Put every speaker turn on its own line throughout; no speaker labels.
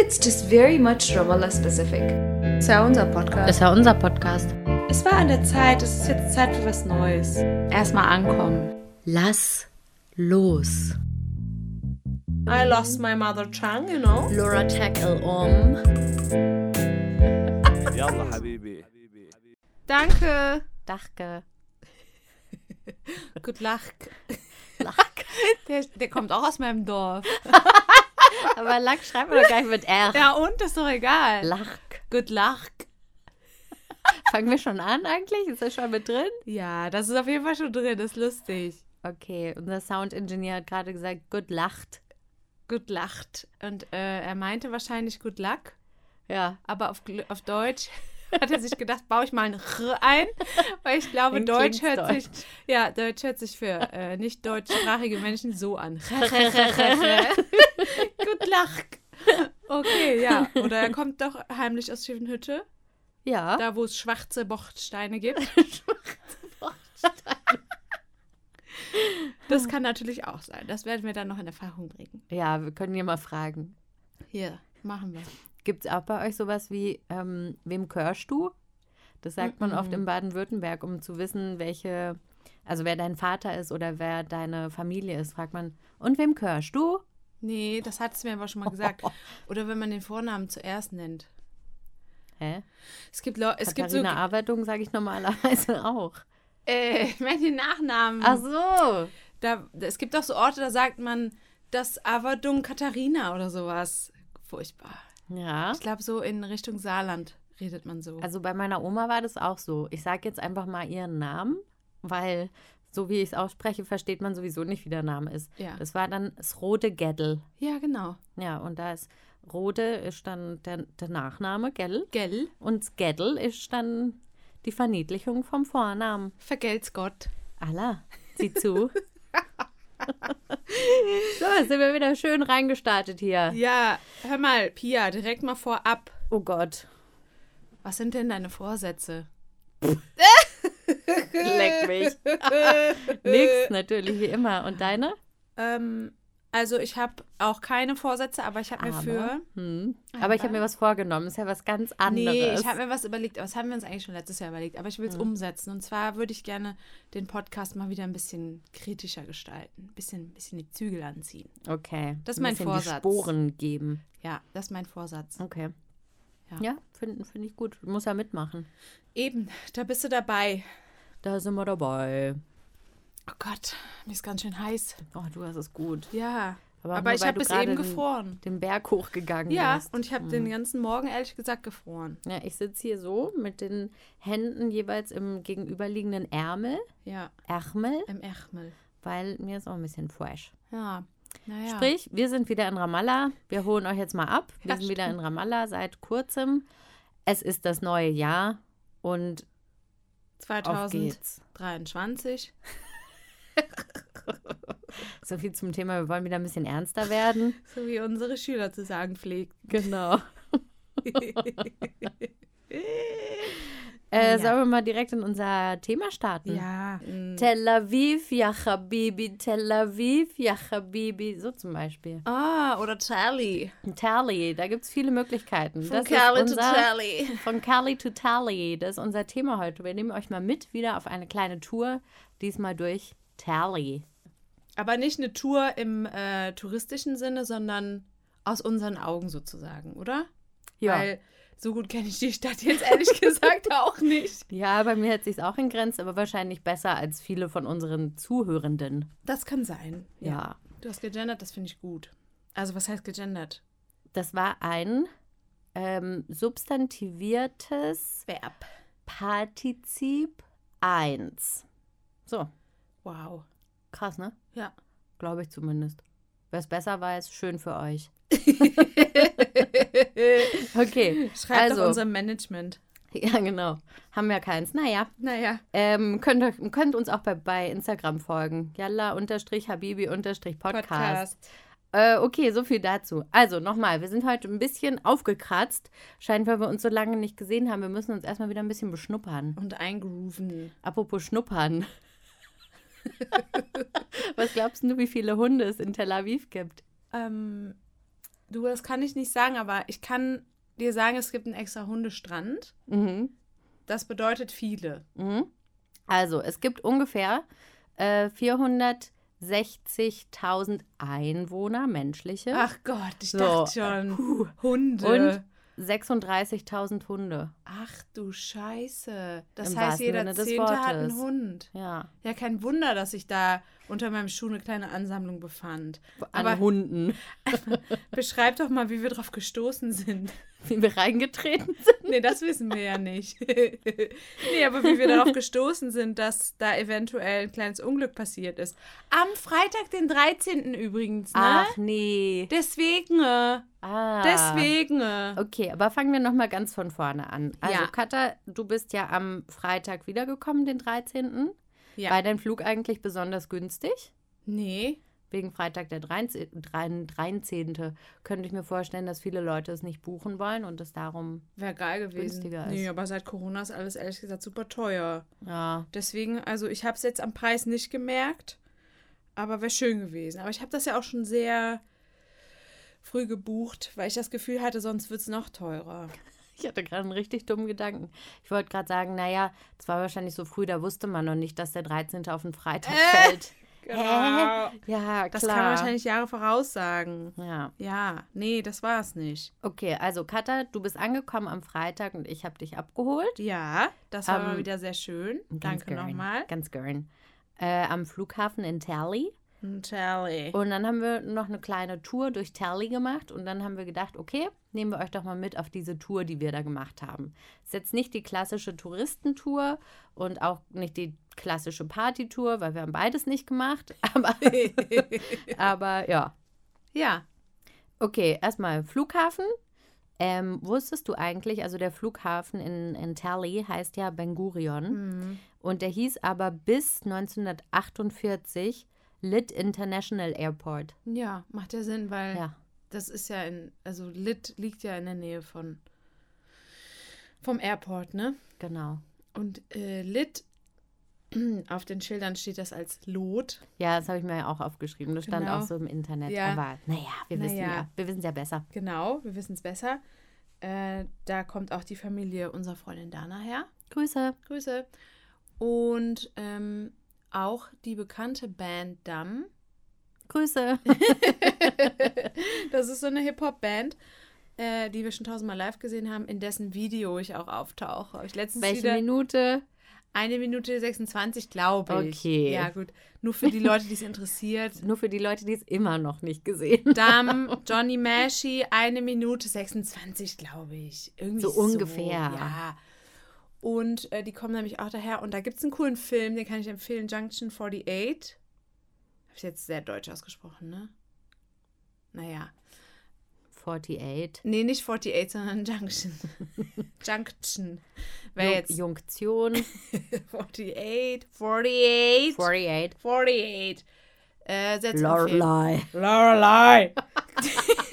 it's just very much Ramallah specific.
Es war unser Podcast.
Es war unser Podcast.
Es war an der Zeit, es ist jetzt Zeit für was Neues.
Erstmal ankommen. Lass los.
I lost my mother tongue, you know.
Laura tackle um.
Yalla, Habibi.
Danke.
Dachke.
Gut Lach.
Lach.
Der, der kommt auch aus meinem Dorf.
Aber Lack schreibt man doch gar nicht mit R.
Ja, und? ist doch egal.
Lack.
Good luck.
Fangen wir schon an eigentlich? Ist das schon mit drin?
Ja, das ist auf jeden Fall schon drin. Das ist lustig.
Okay, unser Sound-Engineer hat gerade gesagt, gut lacht.
Good lacht. Und äh, er meinte wahrscheinlich good luck.
Ja.
Aber auf, auf Deutsch hat er sich gedacht, baue ich mal ein R ein, weil ich glaube, Deutsch hört sich,
deutsch.
ja, Deutsch hört sich für äh, nicht deutschsprachige Menschen so an. Gut Luck. Okay, ja. Oder er kommt doch heimlich aus Schiffenhütte,
Ja.
da wo es schwarze Bochtsteine gibt. Das kann natürlich auch sein. Das werden wir dann noch in Erfahrung bringen.
Ja, wir können hier mal fragen.
Hier, machen wir.
Gibt es auch bei euch sowas wie, ähm, wem körst du? Das sagt man oft in Baden-Württemberg, um zu wissen, welche, also wer dein Vater ist oder wer deine Familie ist, fragt man, und wem körst du?
Nee, das hat es mir aber schon mal gesagt. Oder wenn man den Vornamen zuerst nennt.
Hä?
Es gibt, Leu es gibt so.
Katharina Arbeitung sage ich normalerweise auch.
Äh, ich meine den Nachnamen.
Ach so.
Da, es gibt auch so Orte, da sagt man das Averdung Katharina oder sowas. Furchtbar.
Ja.
Ich glaube, so in Richtung Saarland redet man so.
Also bei meiner Oma war das auch so. Ich sage jetzt einfach mal ihren Namen, weil so wie ich es ausspreche, versteht man sowieso nicht, wie der Name ist.
Ja.
Das war dann das Rode Geddel.
ja, genau.
Ja, und da ist Rode ist dann der, der Nachname, gell?
Gell?
Und Skeddel ist dann die Verniedlichung vom Vornamen.
Vergelt's Gott.
Allah, sieh zu. so, sind wir wieder schön reingestartet hier.
Ja, hör mal, Pia, direkt mal vorab.
Oh Gott.
Was sind denn deine Vorsätze?
Leck mich. Nix, natürlich, wie immer. Und deine?
Ähm, also ich habe auch keine Vorsätze, aber ich habe mir für.
hm. Aber ich habe mir was vorgenommen. Ist ja was ganz anderes.
Nee, ich habe mir was überlegt, aber das haben wir uns eigentlich schon letztes Jahr überlegt, aber ich will es
Hm.
umsetzen. Und zwar würde ich gerne den Podcast mal wieder ein bisschen kritischer gestalten, ein bisschen, bisschen die Zügel anziehen.
okay.
Das ist
Ein
mein Vorsatz.
Die Sporen geben.
Ja, das ist mein Vorsatz.
Okay.
Ja.
Ja, finde find ich gut. Muss ja mitmachen.
Eben, da bist du dabei.
Da sind wir dabei.
Oh Gott, mir ist ganz schön heiß.
Oh, du hast es gut.
Ja,
Aber,
aber,
nur,
ich habe bis eben
den-
gefroren.
Den Berg hochgegangen
Ja,
bist.
und ich habe den ganzen Morgen ehrlich gesagt gefroren.
Ja, ich sitze hier so mit den Händen jeweils im gegenüberliegenden Ärmel,
Ja,
Ärmel,
im Ärmel.
weil mir ist auch ein bisschen fresh.
Ja, naja.
Sprich, wir sind wieder in Ramallah. Wir holen euch jetzt mal ab. Wir
Ja,
sind wieder in Ramallah seit kurzem. Es ist das neue Jahr und.
2023.
So viel zum Thema, wir wollen wieder ein bisschen ernster werden.
So wie unsere Schüler zu sagen pflegen.
Genau. Äh,
Ja.
Sollen wir mal direkt in unser Thema starten?
Ja. mm.
Tel Aviv, ja Habibi, Tel Aviv, ja Habibi, so zum Beispiel.
Ah, oder Tally.
Tally, da gibt es viele Möglichkeiten.
Von Cali to Tally.
Von Cali to Tally, das ist unser Thema heute. Wir nehmen euch mal mit wieder auf eine kleine Tour, diesmal durch Tally.
Aber nicht eine Tour im äh, touristischen Sinne, sondern aus unseren Augen sozusagen, oder? Weil so gut kenne ich die Stadt jetzt ehrlich gesagt auch nicht.
ja, bei mir hat sich auch in Grenzen, aber wahrscheinlich besser als viele von unseren Zuhörenden.
Das kann sein.
Ja.
Du hast gegendert, das finde ich gut. Also was heißt gegendert?
Das war ein ähm, substantiviertes
Verb.
Partizip 1. So,
Wow.
krass, ne?
Ja.
Glaube ich zumindest. Wer es besser weiß, schön für euch. Okay,
Schreibt
also,
doch unser Management.
ja genau. Haben wir keins. Naja,
Naja.
ähm, könnt, könnt uns auch bei, bei Instagram folgen. Yalla unterstrich Habibi unterstrich Podcast.
Podcast.
Äh, okay, so viel dazu. Also nochmal, wir sind heute ein bisschen aufgekratzt. Scheint, weil wir uns so lange nicht gesehen haben. Wir müssen uns erstmal wieder ein bisschen beschnuppern.
Und eingrooven.
Apropos Schnuppern. Was glaubst du, wie viele Hunde es in Tel Aviv gibt?
Ähm, du, das kann ich nicht sagen, aber ich kann dir sagen, es gibt einen extra Hundestrand.
Mhm.
Das bedeutet viele.
Mhm. Also, es gibt ungefähr äh, 460.000 Einwohner, menschliche.
Ach Gott, ich
So.
dachte schon. Hunde.
Und 36.000 Hunde.
Ach du Scheiße. Das
Im
heißt, jeder Zehnte hat einen. Hund.
Ja.
Ja, kein Wunder, dass sich da unter meinem Schuh eine kleine Ansammlung befand.
An
Aber
Hunden,
beschreib doch mal, wie wir drauf gestoßen sind.
Wie wir reingetreten sind.
Nee, das wissen wir ja nicht. nee, aber wie wir darauf gestoßen sind, dass da eventuell ein kleines Unglück passiert ist. Am Freitag, den 13. übrigens, ne?
Ach nee.
Deswegen. äh,
Ah.
Deswegen. äh.
Okay, aber fangen wir nochmal ganz von vorne an. Also,
Ja.
Katha, du bist ja am Freitag wiedergekommen, den 13.
Ja.
War dein Flug eigentlich besonders günstig?
Nee.
Wegen Freitag der 13. 13. könnte ich mir vorstellen, dass viele Leute es nicht buchen wollen und es darum,
Wäre geil gewesen.
Günstiger ist.
Nee, aber seit Corona ist alles ehrlich gesagt super teuer.
ja,
Deswegen, also ich habe es jetzt am Preis nicht gemerkt, aber wäre schön gewesen. Aber ich habe das ja auch schon sehr früh gebucht, weil ich das Gefühl hatte, sonst wird es noch teurer.
ich hatte gerade einen richtig dummen Gedanken. Ich wollte gerade sagen, naja, es war wahrscheinlich so früh, da wusste man noch nicht, dass der 13. auf den Freitag fällt.
Genau.
Ja, klar.
Das kann man wahrscheinlich Jahre voraussagen.
Ja,
Ja, nee, das war es nicht.
okay, also Katha, du bist angekommen am Freitag und ich habe dich abgeholt.
Ja, das war
Ähm,
mal wieder sehr schön. Danke nochmal.
Ganz gern. Äh, am Flughafen in Talley.
Tally.
Und dann haben wir noch eine kleine Tour durch Talley gemacht und dann haben wir gedacht, okay, nehmen wir euch doch mal mit auf diese Tour, die wir da gemacht haben. Ist jetzt nicht die klassische Touristentour und auch nicht die klassische Partytour, weil wir haben beides nicht gemacht. Aber, aber ja.
Ja.
Okay, erstmal Flughafen. Ähm, wusstest du eigentlich, also der Flughafen in, in Talley heißt ja Ben Gurion und der hieß aber bis 1948 Lit International Airport.
Ja, macht ja Sinn, weil
Ja.
das ist ja in, also Lit liegt ja in der Nähe von vom Airport, ne?
Genau.
Und äh, Lit, auf den Schildern steht das als Lot.
Ja, das habe ich mir ja auch aufgeschrieben. Das stand
Genau.
auch so im Internet.
Ja.
Aber naja, wir wissen
Naja.
ja, wir wissen es ja besser.
Genau, wir wissen es besser. Äh, da kommt auch die Familie unserer Freundin Dana her.
Grüße.
Grüße. Und ähm, auch die bekannte Band Dum.
Grüße.
Das ist so eine Hip-Hop-Band, äh, die wir schon tausendmal live gesehen haben, in dessen Video ich auch auftauche. Hab Ich letztens
Welche
wieder
Minute?
eine Minute 26, glaube ich.
Okay.
Ja, gut. Nur für die Leute, die es interessiert.
Nur für die Leute, die es immer noch nicht gesehen
Dam, Johnny Mashi, eine Minute 26, glaube ich. Irgendwie
So
so,
ungefähr.
Ja. Und äh, die kommen nämlich auch daher. Und da gibt es einen coolen Film, den kann ich empfehlen: Junction 48. Habe ich jetzt sehr deutsch ausgesprochen, ne? Naja.
48.
Nee, nicht 48, sondern Junction. Junction. Wäre jetzt
Junktion.
48, 48,
48.
48. Äh,
Lorelei.
Lorelei.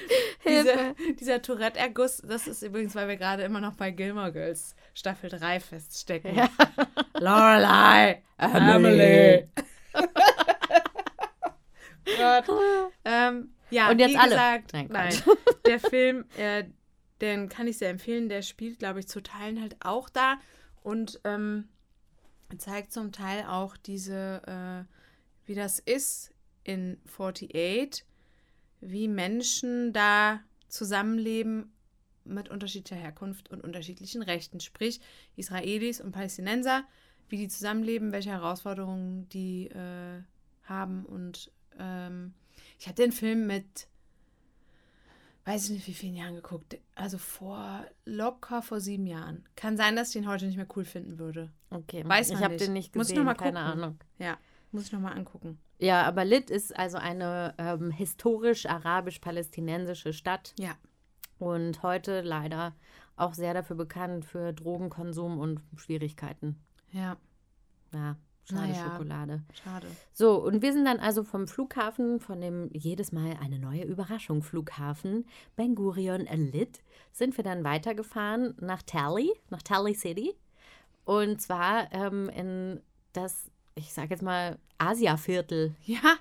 Hilfe.
Dieser, dieser Tourette-Erguss, das ist übrigens, weil wir gerade immer noch bei Gilmore Girls Staffel 3 feststecken.
Ja.
Lorelei. Emily. Gott. Ähm, ja,
Und jetzt
wie
alle.
gesagt,
Nein,
nein, der Film, äh, den kann ich sehr empfehlen. Der spielt, glaube ich, zu Teilen halt auch da und ähm, zeigt zum Teil auch diese, äh, wie das ist in 48, wie Menschen da zusammenleben mit unterschiedlicher Herkunft und unterschiedlichen Rechten, sprich Israelis und Palästinenser, wie die zusammenleben, welche Herausforderungen die äh, haben und ähm, ich habe den Film mit, weiß ich nicht wie vielen Jahren geguckt, also vor locker vor sieben Jahren. Kann sein, dass ich den heute nicht mehr cool finden würde.
Okay.
Weiß
ich
man
habe
nicht.
den nicht
Muss ich
gesehen,
noch mal
keine
gucken.
Ahnung.
Ja, muss ich nochmal angucken.
Ja, aber Lit ist also eine ähm, historisch-arabisch-palästinensische Stadt
Ja.
und heute leider auch sehr dafür bekannt für Drogenkonsum und Schwierigkeiten.
Ja,
Ja, schade
Naja.
Schokolade.
schade.
So, und wir sind dann also vom Flughafen, von dem jedes Mal eine neue Überraschung Flughafen, Ben Gurion Lit, sind wir dann weitergefahren nach Talley, nach Talley City. Und zwar ähm, in das, ich sage jetzt mal, Asiaviertel.
Ja.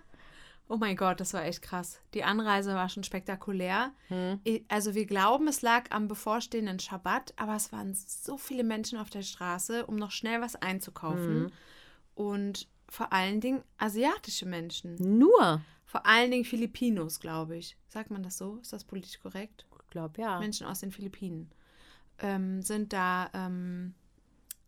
Oh mein Gott, das war echt krass. Die Anreise war schon spektakulär.
Hm.
Also wir glauben, es lag am bevorstehenden Schabbat, aber es waren so viele Menschen auf der Straße, um noch schnell was einzukaufen.
Mhm.
Und vor allen Dingen asiatische Menschen.
Nur.
Vor allen Dingen Filipinos, glaube ich. Sagt man das so? Ist das politisch korrekt?
Ich glaube, ja.
Menschen aus den Philippinen ähm, sind da ähm,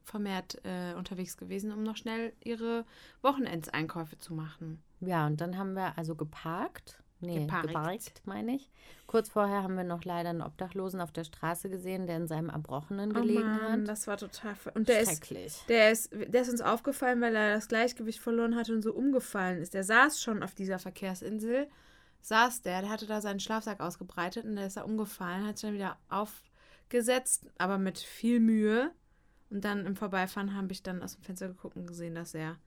vermehrt äh, unterwegs gewesen, um noch schnell ihre Wochenendseinkäufe zu machen.
Ja, und dann haben wir also geparkt. Nee,
Geparkt.
geparkt, meine ich. Kurz vorher haben wir noch leider einen Obdachlosen auf der Straße gesehen, der in seinem Erbrochenen gelegen hat.
Oh das war total. Und der ist,
Schrecklich.
der, ist, der ist uns aufgefallen, weil er das Gleichgewicht verloren hat und so umgefallen ist. Der saß schon auf dieser Verkehrsinsel, saß der, der hatte da seinen Schlafsack ausgebreitet und der ist da umgefallen, hat sich dann wieder aufgesetzt, aber mit viel Mühe. Und dann im Vorbeifahren habe ich dann aus dem Fenster geguckt und gesehen, dass er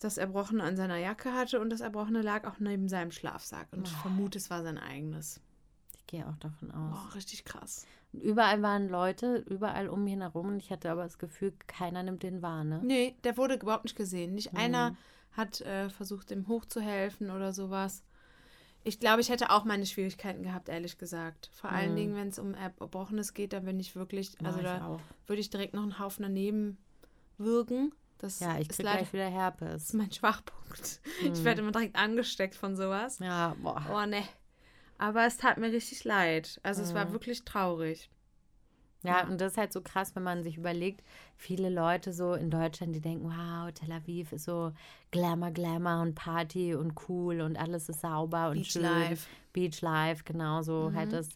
das Erbrochene an seiner Jacke hatte und das Erbrochene lag auch neben seinem Schlafsack. Und ich
Oh.
vermute, es war sein eigenes.
Ich gehe auch davon aus.
Boah, richtig krass.
Und Überall waren Leute, überall um ihn herum. Und ich hatte aber das Gefühl, keiner nimmt den wahr, ne?
Nee, der wurde überhaupt nicht gesehen. Nicht
Mhm.
einer hat äh, versucht, ihm hochzuhelfen oder sowas. Ich glaube, ich hätte auch meine Schwierigkeiten gehabt, ehrlich gesagt. Vor allen
Mhm.
Dingen, wenn es um Erbrochenes geht, dann bin ich wirklich, also
ich
da
auch.
würde ich direkt noch einen Haufen daneben wirken. Das
Ja, ich
ist
krieg
leider
gleich wieder
das
Herpes.
ist mein Schwachpunkt. Ich
Mhm.
werde immer direkt angesteckt von sowas.
Ja, boah.
Oh, ne. Aber es tat mir richtig leid. Also es war
Mhm.
wirklich traurig.
Ja, und das ist halt so krass, wenn man sich überlegt, viele Leute so in Deutschland, die denken, wow, Tel Aviv ist so Glamour, Glamour und Party und cool und alles ist sauber und
Beach
schön.
Life.
Beach Life, genau so
Mhm.
halt das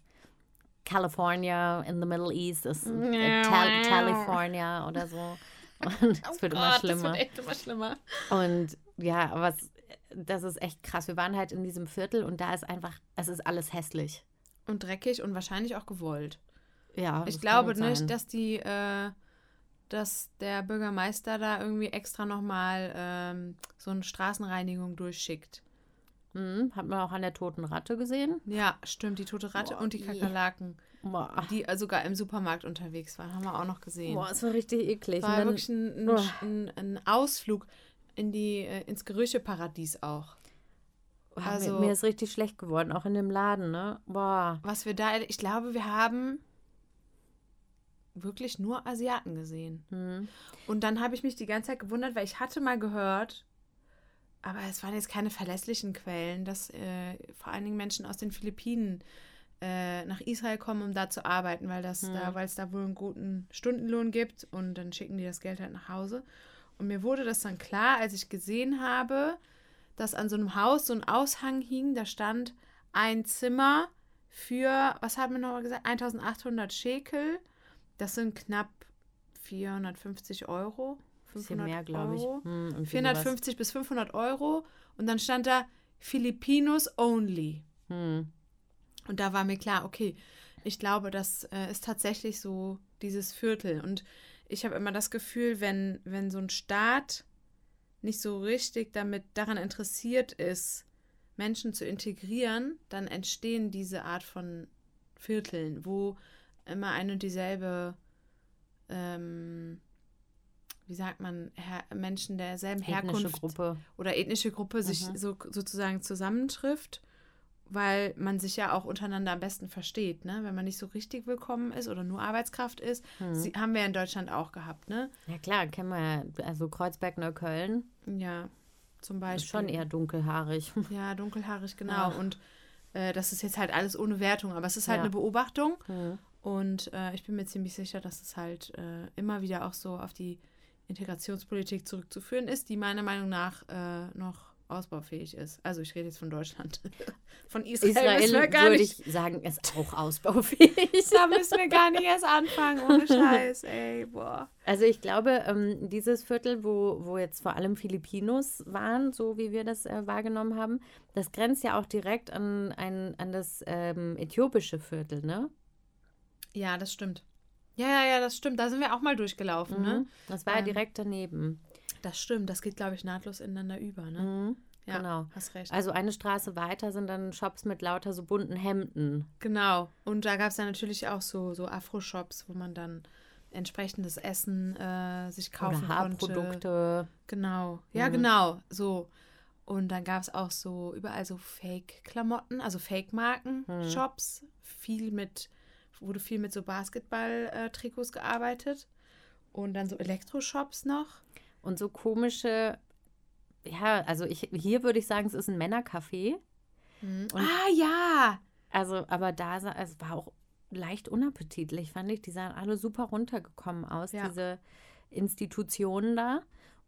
California in the Middle East ist äh. Tal California oder so. Und es wird immer
Oh Gott,
schlimmer.
Das wird echt immer schlimmer.
Und ja, aber es, das ist echt krass. Wir waren halt in diesem Viertel und da ist einfach, es ist alles hässlich.
Und dreckig und wahrscheinlich auch gewollt.
Ja,
Ich glaube nicht,
sein.
dass die, äh, dass der Bürgermeister da irgendwie extra nochmal ähm, so eine Straßenreinigung durchschickt.
Mhm, hat man auch an der toten Ratte gesehen.
Ja, stimmt, die tote Ratte
Boah,
und die. Kakerlaken,
Boah,
die äh, sogar im Supermarkt unterwegs waren, haben wir auch noch gesehen.
Boah es war richtig eklig.
War
dann-
wirklich ein, ein, ein, Ausflug in die, äh, ins Gerücheparadies auch. Also-
mir, mir ist richtig schlecht geworden, auch in dem Laden, ne? Boah.
Was wir da, ich glaube, wir haben wirklich nur Asiaten gesehen.
Hm.
Und dann habe ich mich die ganze Zeit gewundert, weil ich hatte mal gehört, aber es waren jetzt keine verlässlichen Quellen, dass äh, vor allen Dingen Menschen aus den Philippinen äh, nach Israel kommen, um da zu arbeiten, weil das
Hm.
da, weil es da wohl einen guten Stundenlohn gibt und dann schicken die das Geld halt nach Hause. Und mir wurde das dann klar, als ich gesehen habe, dass an so einem Haus so ein Aushang hing, da stand ein Zimmer für, was haben wir noch mal gesagt, 1800 Shekel. Das sind knapp 450 Euro.
Bisschen
500
mehr, glaube ich. Hm, irgendwie
450 bis 500 Euro. Und dann stand da Filipinos only.
sowas. Hm.
Und da war mir klar, okay, ich glaube, das äh, ist tatsächlich so dieses Viertel. Und ich habe immer das Gefühl, wenn, wenn so ein Staat nicht so richtig damit daran interessiert ist, Menschen zu integrieren, dann entstehen diese Art von Vierteln, wo immer eine und dieselbe, ähm, wie sagt man, Her Menschen derselben
Ethnische
Herkunft
Gruppe.
oder ethnische Gruppe sich
Mhm.
so, sozusagen zusammentrifft, weil man sich ja auch untereinander am besten versteht, ne? Wenn man nicht so richtig willkommen ist oder nur Arbeitskraft ist,
Hm.
sie, haben wir ja in Deutschland auch gehabt, ne?
Ja klar, kennen wir ja. Also Kreuzberg, Neukölln
Ja, zum Beispiel.
ist schon eher dunkelhaarig.
Ja, dunkelhaarig, genau.
Ja.
Und äh, das ist jetzt halt alles ohne Wertung, aber es ist halt
Ja.
eine Beobachtung.
Hm.
Und äh, ich bin mir ziemlich sicher, dass es halt äh, immer wieder auch so auf die Integrationspolitik zurückzuführen ist, die meiner Meinung nach äh, noch ausbaufähig ist. Also ich rede jetzt von Deutschland. von Israel,
Israel
müssen wir gar
würde
nicht.
ich sagen, ist auch ausbaufähig.
Da müssen wir gar nicht erst anfangen, ohne Scheiß, ey, boah.
Also ich glaube, ähm, dieses Viertel, wo, wo jetzt vor allem Filipinos waren, so wie wir das äh, wahrgenommen haben, das grenzt ja auch direkt an, ein, an das ähm, äthiopische Viertel, ne?
Ja, das stimmt. Ja, ja, ja, das stimmt. Da sind wir auch mal durchgelaufen, ne?
Mhm. Das war ja
Ähm,
direkt daneben.
Das stimmt. Das geht, glaube ich, nahtlos ineinander über, ne?
Mhm.
Ja,
genau.
hast recht.
Also eine Straße weiter sind dann Shops mit lauter so bunten Hemden.
Genau. Und da gab es dann natürlich auch so, so Afro-Shops, wo man dann entsprechendes Essen äh, sich kaufen
oder
konnte.
Haarprodukte.
Genau. Ja,
Mhm.
genau. So. Und dann gab es auch so überall so Fake-Klamotten, also Fake-Marken-Shops. Viel mit, wurde viel mit so Basketball-Trikots gearbeitet. Und dann so Elektroshops noch.
Und so komische, ja, also ich, hier würde ich sagen, es ist ein Männercafé. Und-
ah, ja!
Also, aber da sah, es war auch leicht unappetitlich, fand ich. Die sahen alle super runtergekommen aus,
Ja.
diese Institutionen da.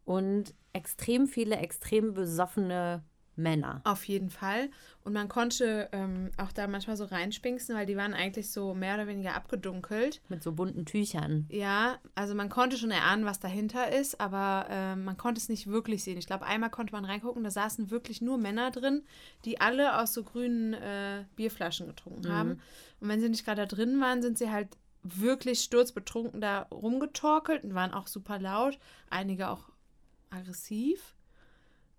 Und extrem viele, extrem besoffene Männer.
Auf jeden Fall. Und man konnte ähm, auch da manchmal so reinspinksen, weil die waren eigentlich so mehr oder weniger abgedunkelt.
Mit so bunten Tüchern.
Ja, also man konnte schon erahnen, was dahinter ist, aber ähm, man konnte es nicht wirklich sehen. Ich glaube, einmal konnte man reingucken, da saßen wirklich nur Männer drin, die alle aus so grünen äh, Bierflaschen getrunken haben. Und wenn sie nicht gerade da drin waren, sind sie halt wirklich sturzbetrunken da rumgetorkelt und waren auch super laut. Einige auch aggressiv.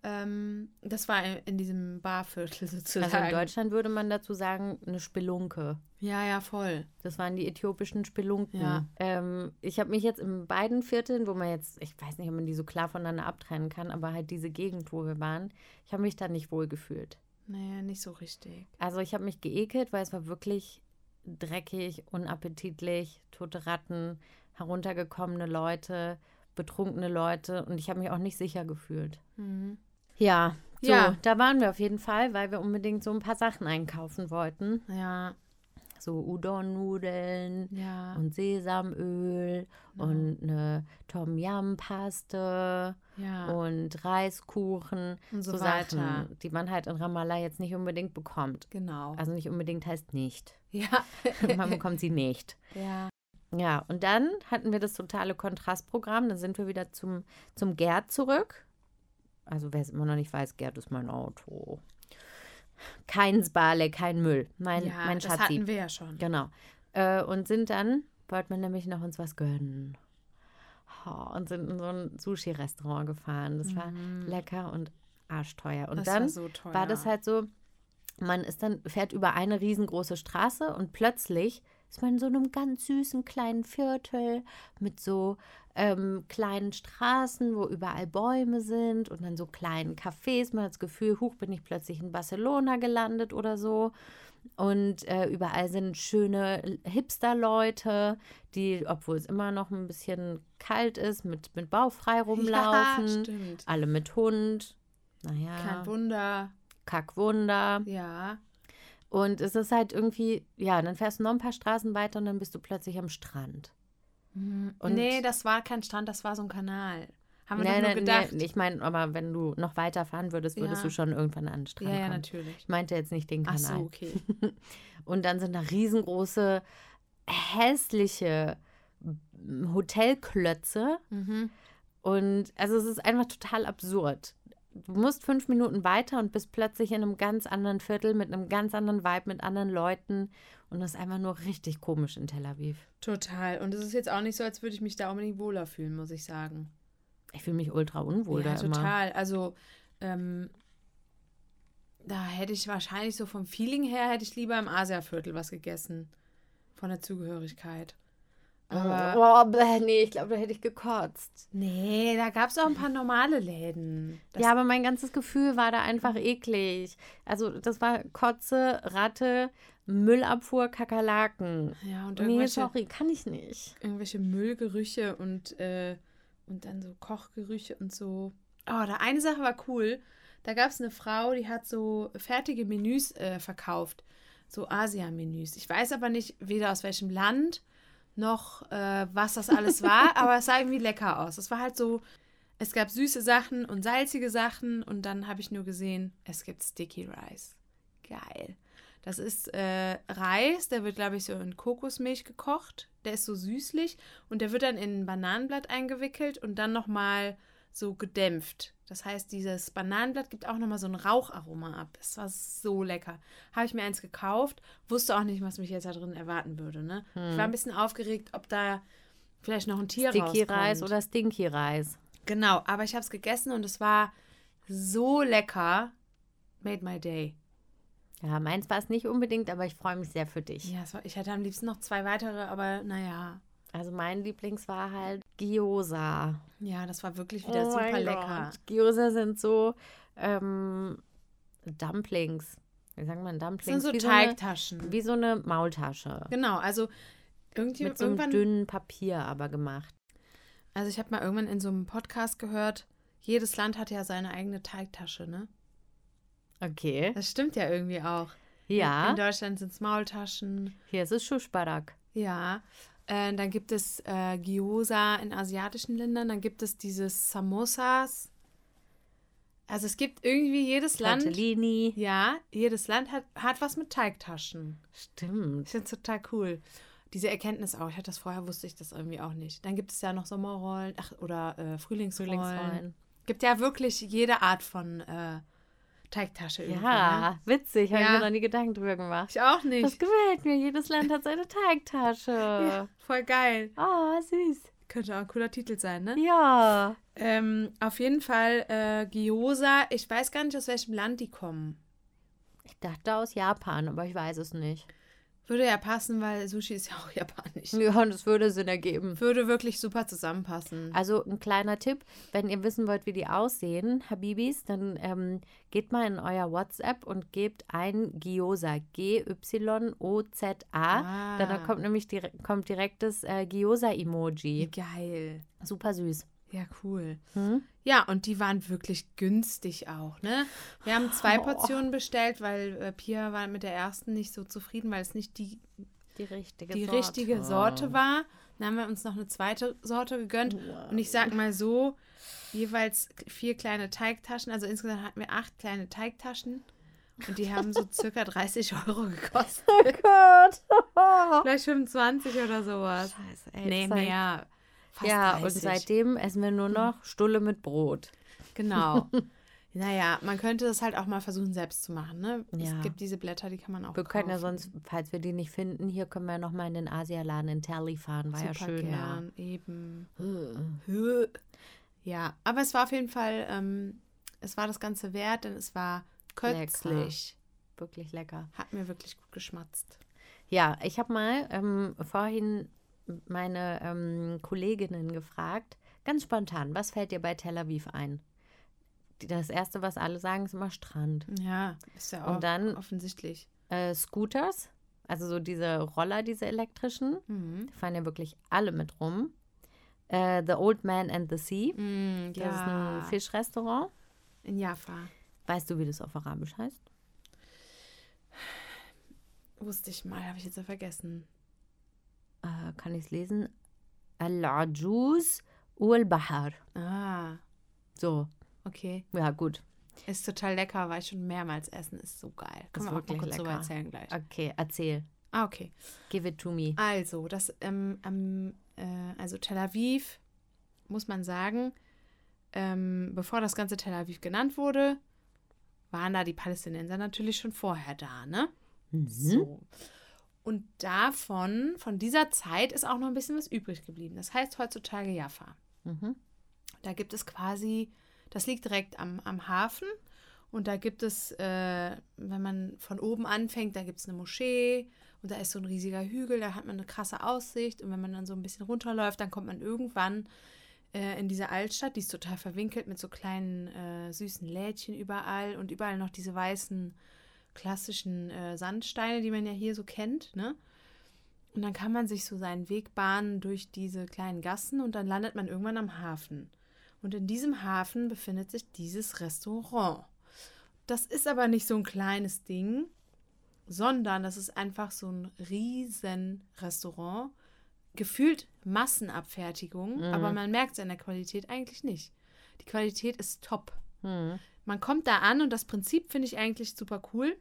Ähm, das war in diesem Barviertel sozusagen.
Also in Deutschland würde man dazu sagen, eine Spelunke.
Ja, ja, voll.
Das waren die äthiopischen Spelunken.
Ja.
Ähm, ich habe mich jetzt in beiden Vierteln, wo man jetzt, ich weiß nicht, ob man die so klar voneinander abtrennen kann, aber halt diese Gegend, wo wir waren, ich habe mich da nicht wohl gefühlt.
Naja, nicht so richtig.
Also ich habe mich geekelt, weil es war wirklich dreckig, unappetitlich, tote Ratten, heruntergekommene Leute, betrunkene Leute und ich habe mich auch nicht sicher gefühlt.
Mhm.
Ja, so,
Ja.
da waren wir auf jeden Fall, weil wir unbedingt so ein paar Sachen einkaufen wollten.
Ja,
So Udon-Nudeln
ja.
und Sesamöl und eine Tom Yum Paste
ja.
und Reiskuchen,
Und so
so
weiter.
Sachen, die man halt in Ramallah jetzt nicht unbedingt bekommt.
Genau.
Also nicht unbedingt heißt nicht.
ja.
Man bekommt sie nicht.
ja.
Ja, und dann hatten wir das totale Kontrastprogramm. Dann sind wir wieder zum, zum Gerd zurück. Also wer es immer noch nicht weiß, Gerd ist mein Auto. Kein Spale, kein Müll. Mein,
ja,
mein
das
Schatzi.
hatten wir ja schon.
Genau. Äh, und sind dann, wollten wir nämlich noch uns was gönnen. Oh, und sind in so ein Sushi-Restaurant gefahren. Das war lecker und arschteuer. Und
Mhm. Das
dann
war so
war das halt so, man ist dann, fährt über eine riesengroße Straße und plötzlich ist man in so einem ganz süßen kleinen Viertel mit so ähm, kleinen Straßen, wo überall Bäume sind und dann so kleinen Cafés. Man hat das Gefühl, huch, bin ich plötzlich in Barcelona gelandet oder so. Und äh, überall sind schöne Hipster-Leute, die, obwohl es immer noch ein bisschen kalt ist, mit, mit bauchfrei rumlaufen.
Ja, stimmt.
Alle mit Hund. Naja,
Kein Wunder.
Kackwunder.
Ja.
Und es ist halt irgendwie, ja, dann fährst du noch ein paar Straßen weiter und dann bist du plötzlich am Strand. Und-
nee, das war kein Strand, das war so ein Kanal. Haben wir
Nein,
nur gedacht.
nee, ich meine, aber wenn du noch weiter fahren würdest, würdest
Ja.
du schon irgendwann an den Strand
ja, ja,
kommen.
natürlich.
Ich meinte jetzt nicht den
Ach
Kanal.
so, okay.
Und dann sind da riesengroße, hässliche mm, Hotelklötze.
Mhm.
Und also es ist einfach total absurd. Du musst fünf Minuten weiter und bist plötzlich in einem ganz anderen Viertel mit einem ganz anderen Vibe, mit anderen Leuten. Und das ist einfach nur richtig komisch in Tel Aviv.
Total. Und es ist jetzt auch nicht so, als würde ich mich da unbedingt wohler fühlen, muss ich sagen.
Ich fühle mich ultra unwohl
ja,
da immer.
total. Also, ähm, da hätte ich wahrscheinlich so vom Feeling her, hätte ich lieber im Asiaviertel was gegessen. Von der Zugehörigkeit. Aber,
oh, bäh, nee, ich glaube, da hätte ich gekotzt.
nee, da gab es auch ein paar normale Läden. Das,
ja, aber mein ganzes Gefühl war da einfach eklig. Also das war Kotze, Ratte, Müllabfuhr, Kakerlaken.
ja, und
Nee, sorry, kann ich nicht.
irgendwelche Müllgerüche und, äh, und dann so Kochgerüche und so. Oh, da eine Sache war cool. Da gab es eine Frau, die hat so fertige Menüs äh, verkauft. So Asia-Menüs. Ich weiß aber nicht, weder aus welchem Land noch äh, was das alles war, aber es sah irgendwie lecker aus. Es war halt so, es gab süße Sachen und salzige Sachen und dann habe ich nur gesehen, es gibt Sticky Rice. Geil. Das ist äh, Reis, der wird, glaube ich, so in Kokosmilch gekocht. Der ist so süßlich und der wird dann in ein Bananenblatt eingewickelt und dann nochmal so gedämpft. Das heißt, dieses Bananenblatt gibt auch nochmal so ein Raucharoma ab. Es war so lecker. Habe ich mir eins gekauft, wusste auch nicht, was mich jetzt da drin erwarten würde. Ne? Ich war ein bisschen aufgeregt, ob da vielleicht noch ein Tier
Sticky
rauskommt.
Reis oder Stinky Reis.
Genau, aber ich habe es gegessen und es war so lecker. Made my day.
Ja, meins war es nicht unbedingt, aber ich freue mich sehr für dich.
Ja, war, ich hätte am liebsten noch zwei weitere, aber naja.
Also mein Lieblings war halt Gyoza.
Ja, das war wirklich wieder
Oh
super lecker.
Gott. Gyoza sind so ähm, Dumplings. Wie sagt man
Das
Dumplings?
sind so
wie,
Teigtaschen.
so eine, wie so eine Maultasche.
genau, also irgendwie
Mit so einem
irgendwann.
dünnen Papier aber gemacht.
Also ich habe mal irgendwann in so einem Podcast gehört, jedes Land hat ja seine eigene Teigtasche, ne?
Okay.
Das stimmt ja irgendwie auch.
Ja,
In Deutschland sind es Maultaschen.
hier ist es Schuschbarak.
Ja. Äh, dann gibt es äh, Gyoza in asiatischen Ländern. Dann gibt es dieses Samosas. Also es gibt irgendwie jedes Land.
Tortellini.
Ja, jedes Land hat, hat was mit Teigtaschen.
Stimmt.
Ich finde es total cool. Diese Erkenntnis auch. Ich hatte das vorher, wusste ich das irgendwie auch nicht. Dann gibt es ja noch Sommerrollen ach, oder äh, Frühlingsrollen.
Frühlingsrollen.
Gibt ja wirklich jede Art von äh, Teigtasche irgendwie. Ne?
Ja, witzig. Habe
Ja.
ich mir noch nie Gedanken drüber gemacht.
Ich auch
Das
nicht.
gefällt mir. Jedes Land hat seine Teigtasche.
Ja, voll geil.
Oh, süß.
Könnte auch ein cooler Titel sein, ne?
Ja.
Ähm, auf jeden Fall äh, Gyoza. Ich weiß gar nicht, aus welchem Land die kommen.
Ich dachte aus Japan, aber ich weiß es nicht.
Würde ja passen, weil Sushi ist ja auch japanisch.
Ja, und es würde Sinn ergeben.
Würde wirklich super zusammenpassen.
Also ein kleiner Tipp, wenn ihr wissen wollt, wie die aussehen, Habibis, dann ähm, geht mal in euer WhatsApp und gebt ein Gyoza, G-Y-O-Z-A.
Ah.
Dann kommt nämlich dire kommt direkt das äh, Gyoza-Emoji.
geil.
Super süß.
Ja, cool.
Hm?
Ja, und die waren wirklich günstig auch, ne? Wir haben zwei
Oh.
Portionen bestellt, weil äh, Pia war mit der ersten nicht so zufrieden, weil es nicht die,
Die richtige
die
Sorte.
richtige Sorte war. Dann haben wir uns noch eine zweite Sorte gegönnt. Und ich sag mal so, jeweils vier kleine Teigtaschen. Also insgesamt hatten wir acht kleine Teigtaschen. Und die haben so circa 30 Euro gekostet.
Oh Gott.
Vielleicht 25 oder sowas.
Scheiße, ey,
Nee, mehr. Fast
Ja,
30.
und seitdem essen wir nur noch Stulle mit Brot.
Genau. naja, man könnte das halt auch mal versuchen, selbst zu machen. Ne?
Ja.
Es gibt diese Blätter, die kann man auch
Wir können ja sonst, falls wir die nicht finden, hier können wir noch mal in den Asialaden in Tally fahren. War ja
Super
schön
gern, eben. Ja, aber es war auf jeden Fall, ähm, es war das Ganze wert, denn es war köstlich.
Wirklich lecker.
Hat mir wirklich gut geschmatzt.
Ja, ich habe mal ähm, vorhin meine ähm, Kolleginnen gefragt, ganz spontan, was fällt dir bei Tel Aviv ein? Das erste, was alle sagen, ist immer Strand.
Ja, ist ja
Und
auch
dann-
offensichtlich.
Äh, Scooters, also so diese Roller, diese elektrischen,
Mhm.
die fahren ja wirklich alle mit rum. Äh, the Old Man and the Sea,
Mm,
das ist ein
ja,
Fischrestaurant.
in Jaffa.
Weißt du, wie das auf Arabisch heißt?
Wusste ich mal, habe ich jetzt ja vergessen.
Äh, kann ich es lesen? Al-Ajuz ul-Bahar.
Ah,
So,
okay.
ja gut.
Ist total lecker, war ich schon mehrmals essen. Ist so geil.
Ist
Können wir auch mal
wirklich
kurz
lecker.
erzählen gleich.
Okay, erzähl.
Ah, okay.
Give it to me.
Also, das, ähm, ähm, äh, also Tel Aviv, muss man sagen, ähm, bevor das ganze Tel Aviv genannt wurde, waren da die Palästinenser natürlich schon vorher da, ne?
Mhm.
So. Und davon, von dieser Zeit, ist auch noch ein bisschen was übrig geblieben. Das heißt heutzutage Jaffa.
Mhm.
Da gibt es quasi, das liegt direkt am, am Hafen. Und da gibt es, äh, wenn man von oben anfängt, da gibt es eine Moschee und da ist so ein riesiger Hügel, da hat man eine krasse Aussicht. Und wenn man dann so ein bisschen runterläuft, dann kommt man irgendwann äh, in diese Altstadt, die ist total verwinkelt mit so kleinen äh, süßen Lädchen überall und überall noch diese weißen klassischen äh, Sandsteine, die man ja hier so kennt, ne? Und dann kann man sich so seinen Weg bahnen durch diese kleinen Gassen und dann landet man irgendwann am Hafen. Und in diesem Hafen befindet sich dieses Restaurant. Das ist aber nicht so ein kleines Ding, sondern das ist einfach so ein riesen Restaurant. Gefühlt Massenabfertigung,
Mhm.
aber man merkt es in der Qualität eigentlich nicht. Die Qualität ist top.
Mhm.
Man kommt da an und das Prinzip finde ich eigentlich super cool.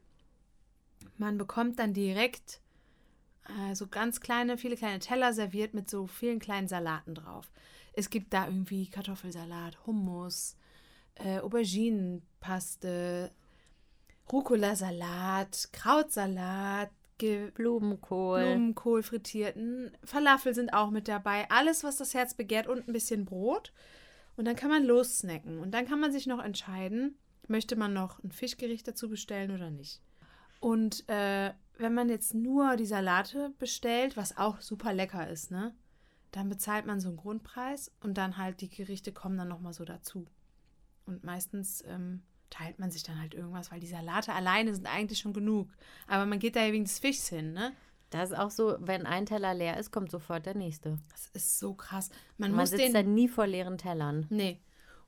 Man bekommt dann direkt äh, so ganz kleine, viele kleine Teller serviert mit so vielen kleinen Salaten drauf. Es gibt da irgendwie Kartoffelsalat, Hummus, äh, Auberginenpaste, Rucola-Salat, Krautsalat, Ge
Blumenkohl.
Blumenkohl frittierten, Falafel sind auch mit dabei. Alles, was das Herz begehrt und ein bisschen Brot. Und dann kann man lossnacken. Und dann kann man sich noch entscheiden, möchte man noch ein Fischgericht dazu bestellen oder nicht. Und äh, wenn man jetzt nur die Salate bestellt, was auch super lecker ist, ne? Dann bezahlt man so einen Grundpreis und dann halt die Gerichte kommen dann nochmal so dazu. Und meistens ähm, teilt man sich dann halt irgendwas, weil die Salate alleine sind eigentlich schon genug. Aber man geht da ja wegen des Fischs hin, ne?
Das ist auch so, wenn ein Teller leer ist, kommt sofort der nächste.
Das ist so krass. Man,
Man
muss
sitzt
den.
dann nie vor leeren Tellern.
nee.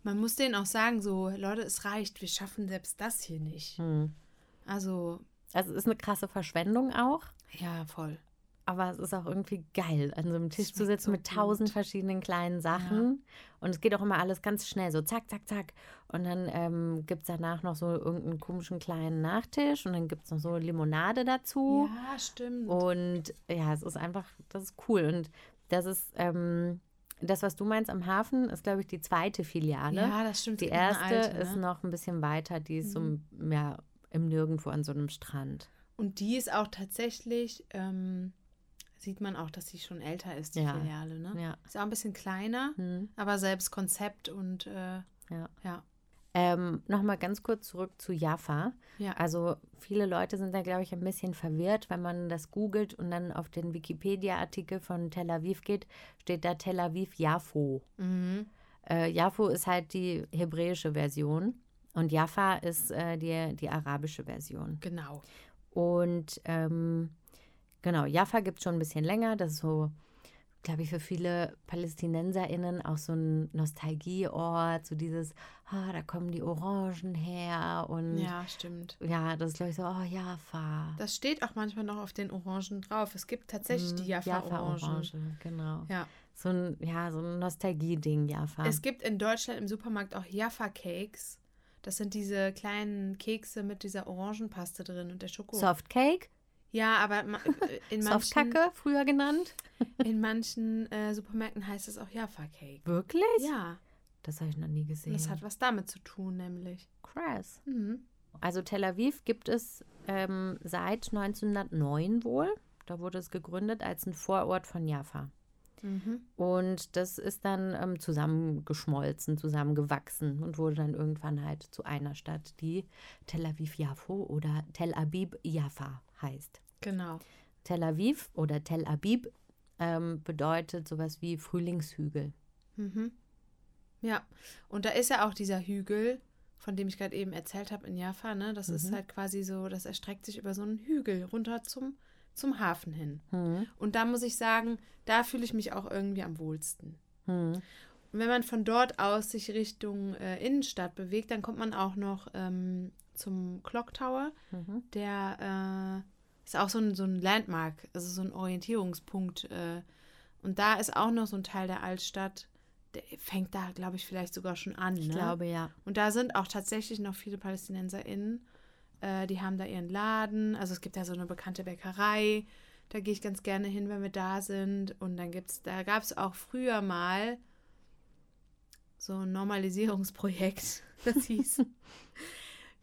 Man muss denen auch sagen, so, Leute, es reicht, wir schaffen selbst das hier nicht.
Hm.
Also,
Also es ist eine krasse Verschwendung auch,
ja, voll.
Aber es ist auch irgendwie geil, an so einem Tisch zu sitzen
so
mit tausend
gut.
verschiedenen kleinen Sachen. Und es geht auch immer alles ganz schnell, so zack, zack, zack. Und dann ähm, gibt es danach noch so irgendeinen komischen kleinen Nachtisch und dann gibt es noch so Limonade dazu.
Ja, stimmt.
Und ja, es ist einfach, das ist cool. Und das ist, ähm, das, was du meinst am Hafen, ist, glaube ich, die zweite Filiale.
ja, das stimmt.
die erste
alte,
ist
ne? Mhm.
noch ein bisschen weiter, die ist so ja, im Nirgendwo an so einem Strand.
Und die ist auch tatsächlich, ähm, sieht man auch, dass sie schon älter ist, die
Ja.
Filiale, ne?
Ja.
Ist auch ein bisschen kleiner,
Hm,
aber selbst Konzept und äh,
ja.
ja.
Ähm, Nochmal ganz kurz zurück zu Jaffa.
Ja.
Also viele Leute sind da, glaube ich, ein bisschen verwirrt, wenn man das googelt und dann auf den Wikipedia-Artikel von Tel Aviv geht, steht da Tel Aviv Jafo.
Mhm.
Äh, Jafo ist halt die hebräische Version und Jaffa ist äh, die, die arabische Version.
Genau.
Und ähm, genau, Jaffa gibt es schon ein bisschen länger. Das ist so, glaube ich, für viele PalästinenserInnen auch so ein Nostalgieort. So dieses, ah, da kommen die Orangen her. Und ja,
Ja, stimmt.
das ist, glaube ich, so, oh, Jaffa.
Das steht auch manchmal noch auf den Orangen drauf. Es gibt tatsächlich die
Mhm,
Jaffa-Orangen.
Jaffa-Orange, genau.
ja.
So ein, ja, so ein Nostalgie-Ding, Jaffa.
Es gibt in Deutschland im Supermarkt auch Jaffa-Cakes. Das sind diese kleinen Kekse mit dieser Orangenpaste drin und der Schoko.
Softcake,
Ja, aber äh, in manchen,
Softkacke, früher genannt.
in manchen äh, Supermärkten heißt es auch Jaffa-Cake.
Wirklich?
Ja,
Das habe ich noch nie gesehen.
das hat was damit zu tun, nämlich.
Krass.
Mhm.
Also Tel Aviv gibt es ähm, seit 1909 wohl. Da wurde es gegründet als ein Vorort von Jaffa.
Mhm.
Und das ist dann ähm, zusammengeschmolzen, zusammengewachsen und wurde dann irgendwann halt zu einer Stadt, die Tel Aviv Jafo oder Tel Abib Jaffa heißt.
Genau.
Tel Aviv oder Tel Abib ähm, bedeutet sowas wie Frühlingshügel.
Mhm. Ja, und da ist ja auch dieser Hügel, von dem ich gerade eben erzählt habe in Jaffa, ne? Das ist
Mhm.
halt quasi so, das erstreckt sich über so einen Hügel runter zum, zum Hafen hin.
Hm.
Und da muss ich sagen, da fühle ich mich auch irgendwie am wohlsten.
Hm.
Und wenn man von dort aus sich Richtung äh, Innenstadt bewegt, dann kommt man auch noch ähm, zum Clock Tower.
Mhm.
Der äh, ist auch so ein, so ein Landmark, also so ein Orientierungspunkt. Äh, und da ist auch noch so ein Teil der Altstadt. Der fängt da, glaube ich, vielleicht sogar schon an.
Ich
ne?
glaube ja.
Und da sind auch tatsächlich noch viele PalästinenserInnen. Äh, die haben da ihren Laden. Also es gibt da so eine bekannte Bäckerei. Da gehe ich ganz gerne hin, wenn wir da sind. Und dann gibt's, da gab es auch früher mal so ein Normalisierungsprojekt. Das hieß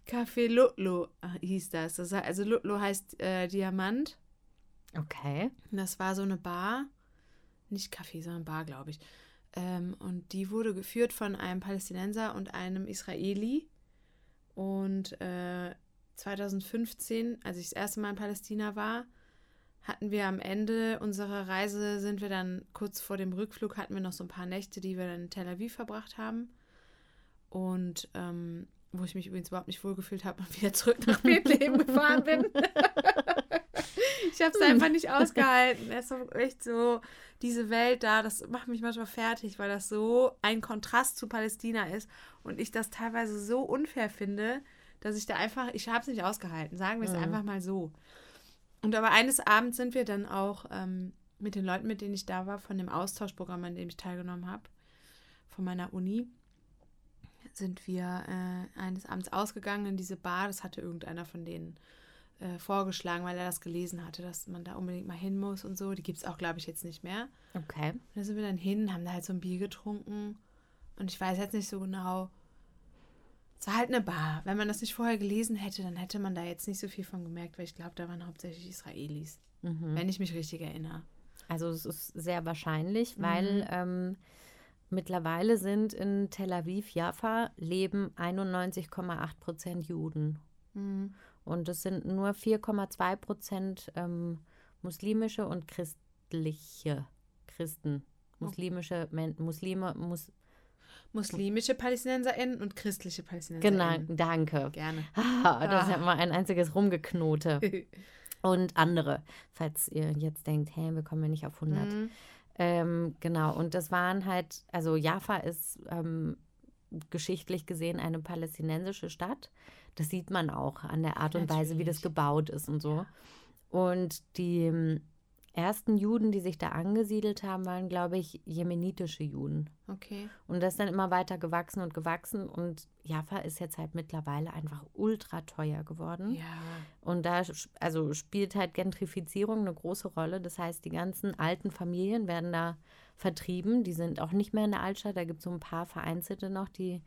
Café Lutlo äh, hieß das. das also Lutlo heißt äh, Diamant.
Okay.
Und Das war so eine Bar, nicht Café, sondern Bar, glaube ich. Ähm, und die wurde geführt von einem Palästinenser und einem Israeli. Und äh, 2015, als ich das erste Mal in Palästina war, hatten wir am Ende unserer Reise, sind wir dann kurz vor dem Rückflug, hatten wir noch so ein paar Nächte, die wir dann in Tel Aviv verbracht haben. Und ähm, wo ich mich übrigens überhaupt nicht wohlgefühlt habe und wieder zurück nach Bethlehem gefahren bin. ich habe es einfach nicht ausgehalten. Es ist echt so, diese Welt da, das macht mich manchmal fertig, weil das so ein Kontrast zu Palästina ist und ich das teilweise so unfair finde, dass ich da einfach, ich habe es nicht ausgehalten, sagen wir es
Mhm.
einfach mal so. Und aber eines Abends sind wir dann auch ähm, mit den Leuten, mit denen ich da war, von dem Austauschprogramm, an dem ich teilgenommen habe, von meiner Uni, sind wir äh, eines Abends ausgegangen in diese Bar. Das hatte irgendeiner von denen äh, vorgeschlagen, weil er das gelesen hatte, dass man da unbedingt mal hin muss und so. Die gibt es auch, glaube ich, jetzt nicht mehr.
Okay.
Und da sind wir dann hin, haben da halt so ein Bier getrunken. Und ich weiß jetzt nicht so genau. Es war halt eine Bar. Wenn man das nicht vorher gelesen hätte, dann hätte man da jetzt nicht so viel von gemerkt, weil ich glaube, da waren hauptsächlich Israelis.
Mhm.
Wenn ich mich richtig erinnere.
Also es ist sehr wahrscheinlich,
Mhm.
weil ähm, mittlerweile sind in Tel Aviv, Jaffa, leben 91,8 Prozent Juden.
Mhm.
Und es sind nur 4,2 Prozent ähm, muslimische und christliche Christen. Muslimische Men Muslime, Mus
muslimische PalästinenserInnen und christliche PalästinenserInnen.
Genau, danke.
Gerne.
Ah, das ist ja
Ah.
mal ein einziges Rumgeknote. Und andere, falls ihr jetzt denkt, hey, wir kommen ja nicht auf 100.
Mhm.
Ähm, genau, und das waren halt, also Jaffa ist ähm, geschichtlich gesehen eine palästinensische Stadt. Das sieht man auch an der Art und Weise, wie das
Natürlich.
gebaut ist und so. Und die ähm, ersten Juden, die sich da angesiedelt haben, waren, glaube ich, jemenitische Juden.
Okay.
Und das ist dann immer weiter gewachsen und gewachsen. Und Jaffa ist jetzt halt mittlerweile einfach ultra teuer geworden.
Ja.
Und da also spielt halt Gentrifizierung eine große Rolle. Das heißt, die ganzen alten Familien werden da vertrieben. Die sind auch nicht mehr in der Altstadt. Da gibt es so ein paar Vereinzelte noch, die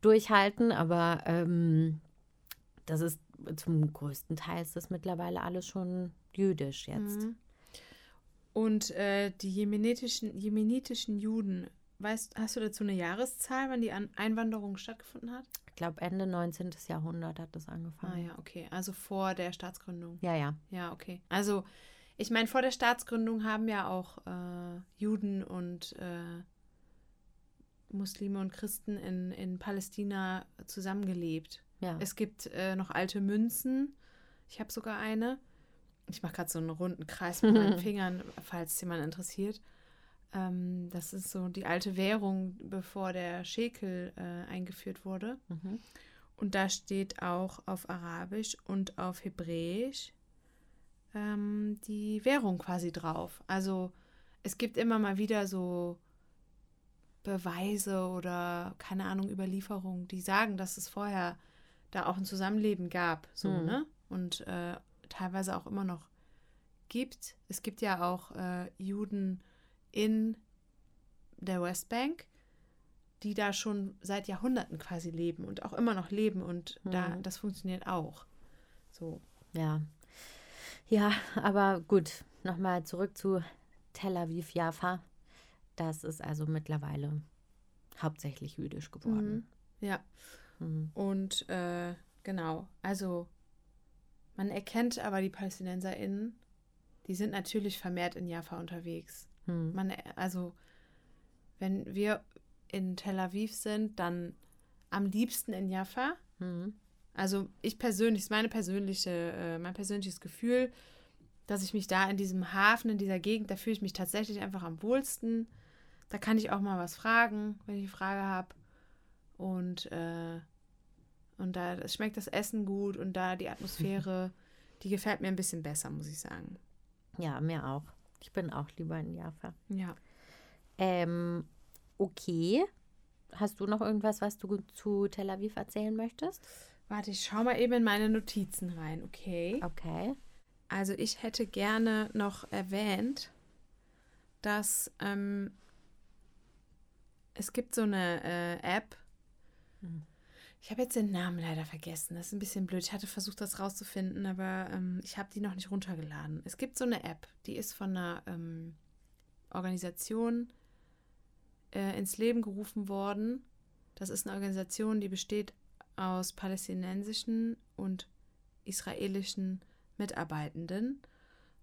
durchhalten. Aber ähm, das ist zum größten Teil ist das mittlerweile alles schon jüdisch jetzt.
Mhm. Und äh, die jemenitischen, jemenitischen Juden, weißt, hast du dazu eine Jahreszahl, wann die An Einwanderung stattgefunden hat?
Ich glaube, Ende 19. Jahrhundert hat das
Ah
angefangen.
ja, okay. Also vor der Staatsgründung.
ja, ja.
Ja, okay. Also, ich meine, vor der Staatsgründung haben ja auch äh, Juden und äh, Muslime und Christen in, in Palästina zusammengelebt.
ja.
Es gibt äh, noch alte Münzen. Ich habe sogar eine. Ich mache gerade so einen runden Kreis mit meinen Fingern, falls es jemand interessiert. Ähm, das ist so die alte Währung, bevor der Schekel äh, eingeführt wurde.
Mhm.
Und da steht auch auf Arabisch und auf Hebräisch ähm, die Währung quasi drauf. Also es gibt immer mal wieder so Beweise oder keine Ahnung, Überlieferungen, die sagen, dass es vorher da auch ein Zusammenleben gab. So,
Mhm.
ne? Und äh, teilweise auch immer noch gibt. Es gibt ja auch äh, Juden in der Westbank, die da schon seit Jahrhunderten quasi leben und auch immer noch leben und da
Mhm.
das funktioniert auch. So.
Ja. Ja, aber gut, nochmal zurück zu Tel Aviv, Jaffa. Das ist also mittlerweile hauptsächlich jüdisch geworden.
Ja.
Mhm.
Und äh, genau, also man erkennt aber die PalästinenserInnen, die sind natürlich vermehrt in Jaffa unterwegs.
Mhm.
Man, also, wenn wir in Tel Aviv sind, dann am liebsten in Jaffa.
Mhm.
Also ich persönlich, ist meine persönliche, äh, mein persönliches Gefühl, dass ich mich da in diesem Hafen, in dieser Gegend, da fühle ich mich tatsächlich einfach am wohlsten. Da kann ich auch mal was fragen, wenn ich eine Frage habe. Und, äh, und da es schmeckt das Essen gut und da die Atmosphäre, die gefällt mir ein bisschen besser, muss ich sagen.
Ja, mir auch. Ich bin auch lieber in Jaffa.
Ja.
Ähm, okay. Hast du noch irgendwas, was du zu Tel Aviv erzählen möchtest?
Warte, ich schau mal eben in meine Notizen rein, okay?
Okay.
Also ich hätte gerne noch erwähnt, dass ähm, es gibt so eine äh, App.
Hm.
Ich habe jetzt den Namen leider vergessen. Das ist ein bisschen blöd. Ich hatte versucht, das rauszufinden, aber ähm, ich habe die noch nicht runtergeladen. Es gibt so eine App, die ist von einer ähm, Organisation äh, ins Leben gerufen worden. Das ist eine Organisation, die besteht aus palästinensischen und israelischen Mitarbeitenden.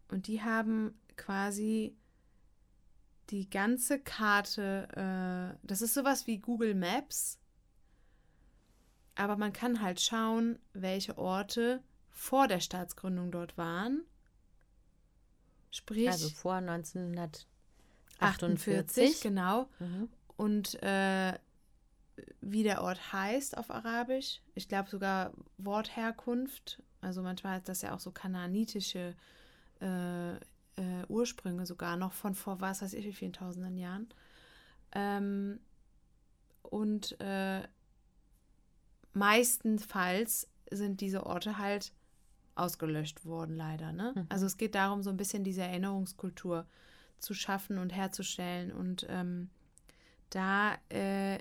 Und die haben quasi die ganze Karte, äh, das ist sowas wie Google Maps, aber man kann halt schauen, welche Orte vor der Staatsgründung dort waren. Sprich,
Also vor 1948.
48, genau.
Mhm.
Und äh, wie der Ort heißt auf Arabisch. Ich glaube sogar Wortherkunft. Also manchmal hat das ja auch so kananitische äh, äh, Ursprünge sogar noch von vor was weiß ich wie vielen tausenden Jahren. Ähm, und äh, meistenfalls sind diese Orte halt ausgelöscht worden, leider. Ne?
Mhm.
Also es geht darum, so ein bisschen diese Erinnerungskultur zu schaffen und herzustellen. Und ähm, da äh,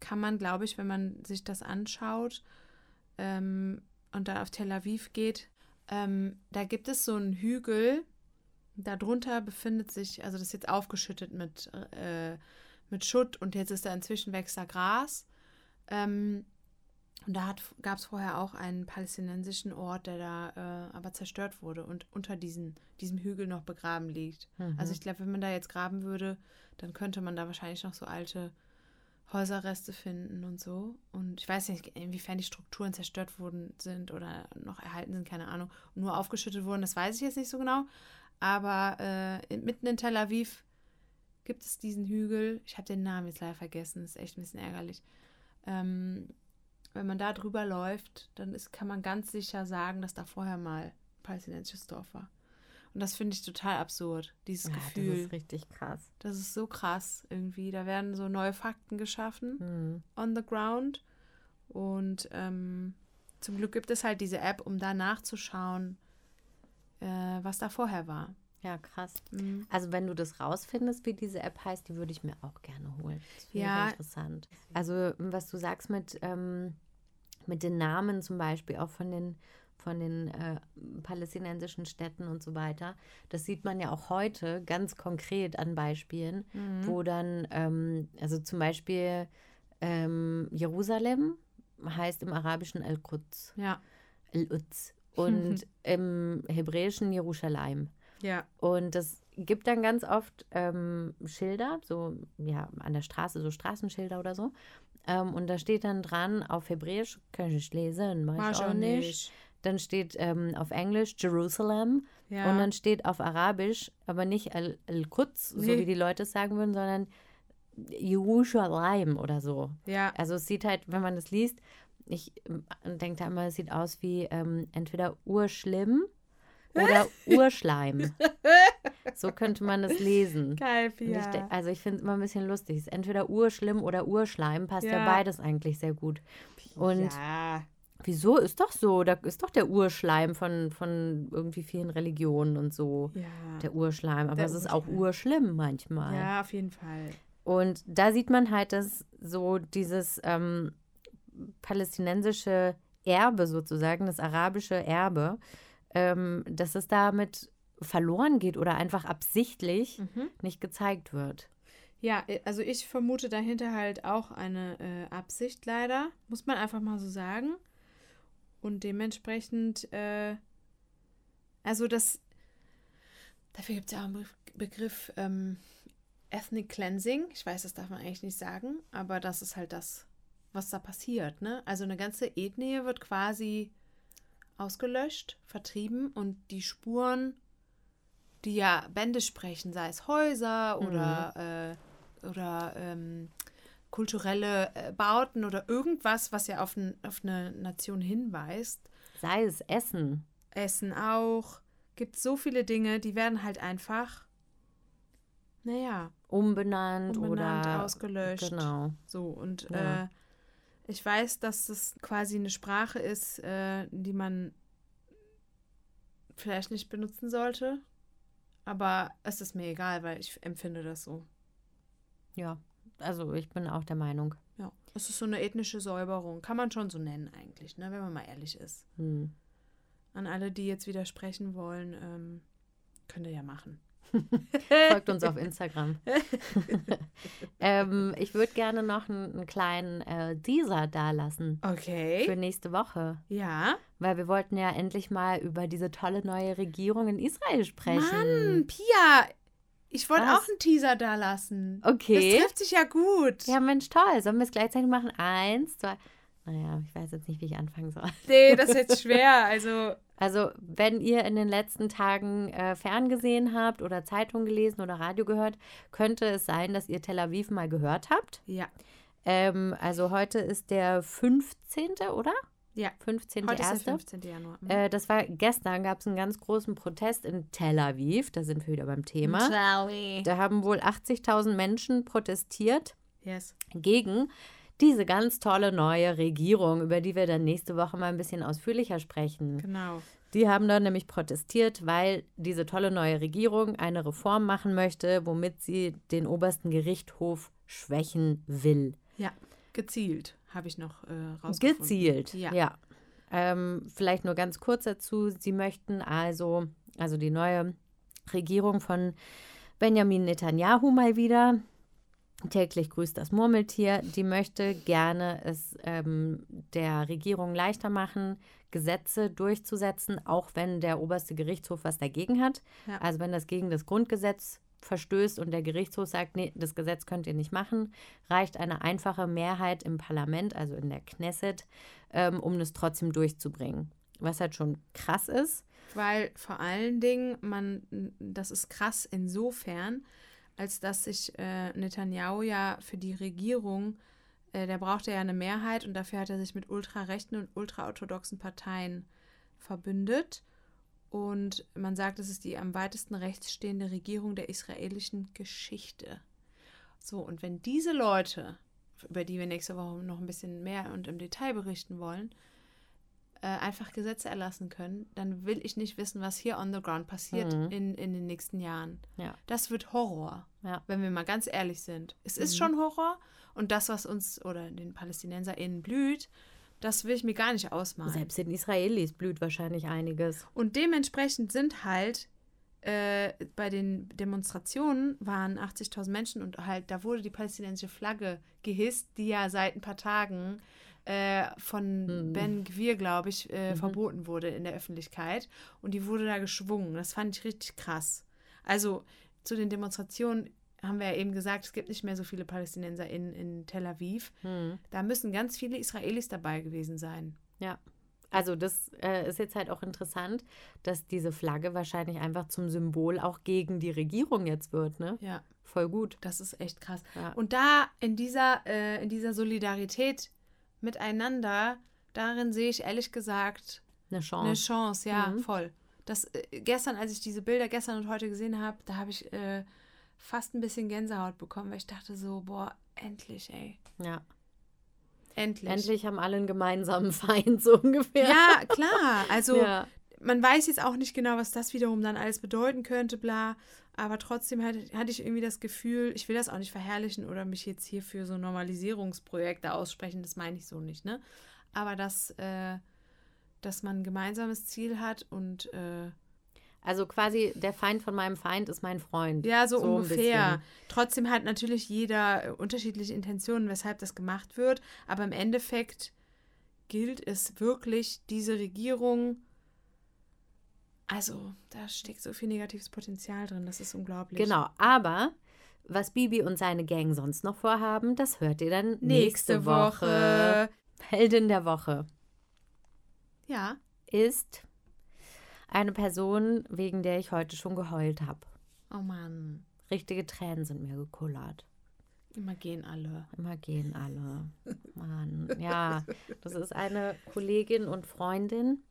kann man, glaube ich, wenn man sich das anschaut ähm, und da auf Tel Aviv geht, ähm, da gibt es so einen Hügel. Darunter befindet sich, also das ist jetzt aufgeschüttet mit, äh, mit Schutt und jetzt ist da inzwischen wächst da Gras. Ähm, und da gab es vorher auch einen palästinensischen Ort, der da äh, aber zerstört wurde und unter diesen, diesem Hügel noch begraben liegt.
Mhm.
Also ich glaube, wenn man da jetzt graben würde, dann könnte man da wahrscheinlich noch so alte Häuserreste finden und so. Und ich weiß nicht, inwiefern die Strukturen zerstört worden sind oder noch erhalten sind, keine Ahnung. Nur aufgeschüttet wurden, das weiß ich jetzt nicht so genau. Aber äh, mitten in Tel Aviv gibt es diesen Hügel. Ich habe den Namen jetzt leider vergessen, ist echt ein bisschen ärgerlich. Ähm, wenn man da drüber läuft, dann ist, kann man ganz sicher sagen, dass da vorher mal ein palästinensisches Dorf war. Und das finde ich total absurd, dieses
ja,
Gefühl.
Das ist richtig krass.
Das ist so krass irgendwie. Da werden so neue Fakten geschaffen
Hm.
on the ground. Und ähm, zum Glück gibt es halt diese App, um da nachzuschauen, äh, was da vorher war.
Ja, krass.
Mhm.
Also wenn du das rausfindest, wie diese App heißt, die würde ich mir auch gerne holen.
Ja.
interessant. Also was du sagst mit, ähm, mit den Namen zum Beispiel, auch von den, von den äh, palästinensischen Städten und so weiter, das sieht man ja auch heute ganz konkret an Beispielen,
Mhm.
wo dann, ähm, also zum Beispiel ähm, Jerusalem heißt im Arabischen Al-Quds.
Ja,
Al-Uds. Und im Hebräischen Jerusalem.
Ja.
Und das gibt dann ganz oft ähm, Schilder, so ja, an der Straße, so Straßenschilder oder so. Ähm, und da steht dann dran auf Hebräisch, kann ich nicht lesen, mach ich auch nicht.
nicht.
Dann steht ähm, auf Englisch Jerusalem
Ja.
und dann steht auf Arabisch, aber nicht Al- Al-Quds, so
Nee.
wie die Leute es sagen würden, sondern Jerusalem oder so.
ja,
Also es sieht halt, wenn man das liest, ich denke da immer, es sieht aus wie ähm, entweder urschlimm oder Urschleim. so könnte man das lesen.
geil,
de- also ich finde es immer ein bisschen lustig. Es ist entweder urschlimm oder Urschleim, passt ja,
Ja.
beides eigentlich sehr gut. Und
ja.
wieso ist doch so? Da ist doch der Urschleim von, von irgendwie vielen Religionen und so.
ja.
Der Urschleim, aber
Der
es ist auch urschlimm manchmal.
ja, auf jeden Fall.
Und da sieht man halt, dass so dieses ähm, palästinensische Erbe sozusagen, das arabische Erbe, ähm, dass es damit verloren geht oder einfach absichtlich
Mhm.
nicht gezeigt wird.
Ja, äh, also ich vermute dahinter halt auch eine äh, Absicht leider, muss man einfach mal so sagen. Und dementsprechend, äh, also das, dafür gibt es ja auch einen Be Begriff ähm, Ethnic Cleansing. Ich weiß, das darf man eigentlich nicht sagen, aber das ist halt das, was da passiert. Ne? Also eine ganze Ethnie wird quasi ausgelöscht, vertrieben und die Spuren, die ja Bände sprechen, sei es Häuser oder, äh, oder ähm, kulturelle äh, Bauten oder irgendwas, was ja auf, n, auf eine Nation hinweist,
Sei es Essen.
Essen auch, gibt so viele Dinge, die werden halt einfach, naja,
Umbenannt,
umbenannt,
oder
ausgelöscht.
Genau.
So, und
Ja.
äh, ich weiß, dass das quasi eine Sprache ist, äh, die man vielleicht nicht benutzen sollte. Aber es ist mir egal, weil ich empfinde das so.
Ja. Also ich bin auch der Meinung.
Ja. Es ist so eine ethnische Säuberung. Kann man schon so nennen eigentlich, ne, wenn man mal ehrlich ist.
Hm.
An alle, die jetzt widersprechen wollen, ähm, könnt ihr ja machen.
Folgt uns auf Instagram. ähm, ich würde gerne noch einen, einen kleinen äh, Teaser dalassen für
Okay.
nächste Woche.
Ja.
Weil wir wollten ja endlich mal über diese tolle neue Regierung in Israel sprechen.
Mann, Pia, ich wollte auch einen Teaser da lassen.
Okay.
Das trifft sich ja gut.
Ja, Mensch, toll. Sollen wir es gleichzeitig machen? Eins, zwei. Naja, ich weiß jetzt nicht, wie ich anfangen soll.
Nee, das ist jetzt schwer. Also,
Also, wenn ihr in den letzten Tagen äh, ferngesehen habt oder Zeitung gelesen oder Radio gehört, könnte es sein, dass ihr Tel Aviv mal gehört habt.
ja.
Ähm, also, heute ist der 15., oder?
Ja.
15.
Heute ist der
erste.
15. Januar. Mhm.
Äh, das war gestern, gab es einen ganz großen Protest in Tel Aviv. Da sind wir wieder beim Thema.
Sorry.
Da haben wohl 80.000 Menschen protestiert
Yes.
gegen diese ganz tolle neue Regierung, über die wir dann nächste Woche mal ein bisschen ausführlicher sprechen.
Genau.
Die haben dann nämlich protestiert, weil diese tolle neue Regierung eine Reform machen möchte, womit sie den obersten Gerichtshof schwächen will.
Ja. Gezielt, habe ich noch äh, rausgefunden.
Gezielt,
Ja.
ja. Ähm, vielleicht nur ganz kurz dazu. Sie möchten also, also die neue Regierung von Benjamin Netanyahu mal wieder, täglich grüßt das Murmeltier, die möchte gerne es ähm, der Regierung leichter machen, Gesetze durchzusetzen, auch wenn der oberste Gerichtshof was dagegen hat.
Ja.
Also wenn das gegen das Grundgesetz verstößt und der Gerichtshof sagt, nee, das Gesetz könnt ihr nicht machen, reicht eine einfache Mehrheit im Parlament, also in der Knesset, ähm, um es trotzdem durchzubringen. Was halt schon krass ist.
Weil vor allen Dingen, man, das ist krass insofern, als dass sich äh, Netanyahu ja für die Regierung, äh, der brauchte ja eine Mehrheit und dafür hat er sich mit ultrarechten und ultraorthodoxen Parteien verbündet. Und man sagt, es ist die am weitesten rechts stehende Regierung der israelischen Geschichte. So, und wenn diese Leute, über die wir nächste Woche noch ein bisschen mehr und im Detail berichten wollen, äh, einfach Gesetze erlassen können, dann will ich nicht wissen, was hier on the ground passiert
Mhm.
in, in den nächsten Jahren.
Ja.
Das wird Horror,
Ja.
wenn wir mal ganz ehrlich sind. Es ist
Mhm.
schon Horror und das, was uns oder den PalästinenserInnen blüht, das will ich mir gar nicht ausmalen.
Selbst den Israelis blüht wahrscheinlich einiges.
Und dementsprechend sind halt äh, bei den Demonstrationen waren 80.000 Menschen und halt da wurde die palästinensische Flagge gehisst, die ja seit ein paar Tagen äh, von
Mhm.
Ben Gwir, glaube ich, äh,
Mhm.
verboten wurde in der Öffentlichkeit. Und die wurde da geschwungen. Das fand ich richtig krass. Also zu den Demonstrationen haben wir ja eben gesagt, es gibt nicht mehr so viele Palästinenser in, in Tel Aviv.
Hm.
Da müssen ganz viele Israelis dabei gewesen sein.
Ja. Also das äh, ist jetzt halt auch interessant, dass diese Flagge wahrscheinlich einfach zum Symbol auch gegen die Regierung jetzt wird, ne?
Ja.
Voll gut.
Das ist echt krass.
Ja.
Und da in dieser, äh, in dieser Solidarität miteinander, darin sehe ich ehrlich gesagt
Eine
eine
Chance.
Chance, ja,
Mhm.
voll. Das, äh, gestern, als ich diese Bilder gestern und heute gesehen habe, da habe ich äh, fast ein bisschen Gänsehaut bekommen, weil ich dachte so, boah, endlich, ey.
Ja.
Endlich.
Endlich haben alle einen gemeinsamen Feind, so ungefähr.
Ja, klar. Also
ja.
man weiß jetzt auch nicht genau, was das wiederum dann alles bedeuten könnte, bla. Aber trotzdem hatte, hatte ich irgendwie das Gefühl, ich will das auch nicht verherrlichen oder mich jetzt hier für so Normalisierungsprojekte aussprechen, das meine ich so nicht, ne? Aber dass, äh, dass man ein gemeinsames Ziel hat und äh,
Also quasi der Feind von meinem Feind ist mein Freund.
ja, so,
So
ungefähr. Trotzdem hat natürlich jeder äh, unterschiedliche Intentionen, weshalb das gemacht wird. Aber im Endeffekt gilt es wirklich, diese Regierung. Also, da steckt so viel negatives Potenzial drin, das ist unglaublich.
Genau, aber was Bibi und seine Gang sonst noch vorhaben, das hört ihr dann nächste,
Nächste
Woche.
Woche.
Heldin der Woche
Ja.
ist eine Person, wegen der ich heute schon geheult habe.
Oh Mann.
Richtige Tränen sind mir gekullert.
Immer gehen alle.
Immer gehen alle. Mann, ja, das ist eine Kollegin und Freundin.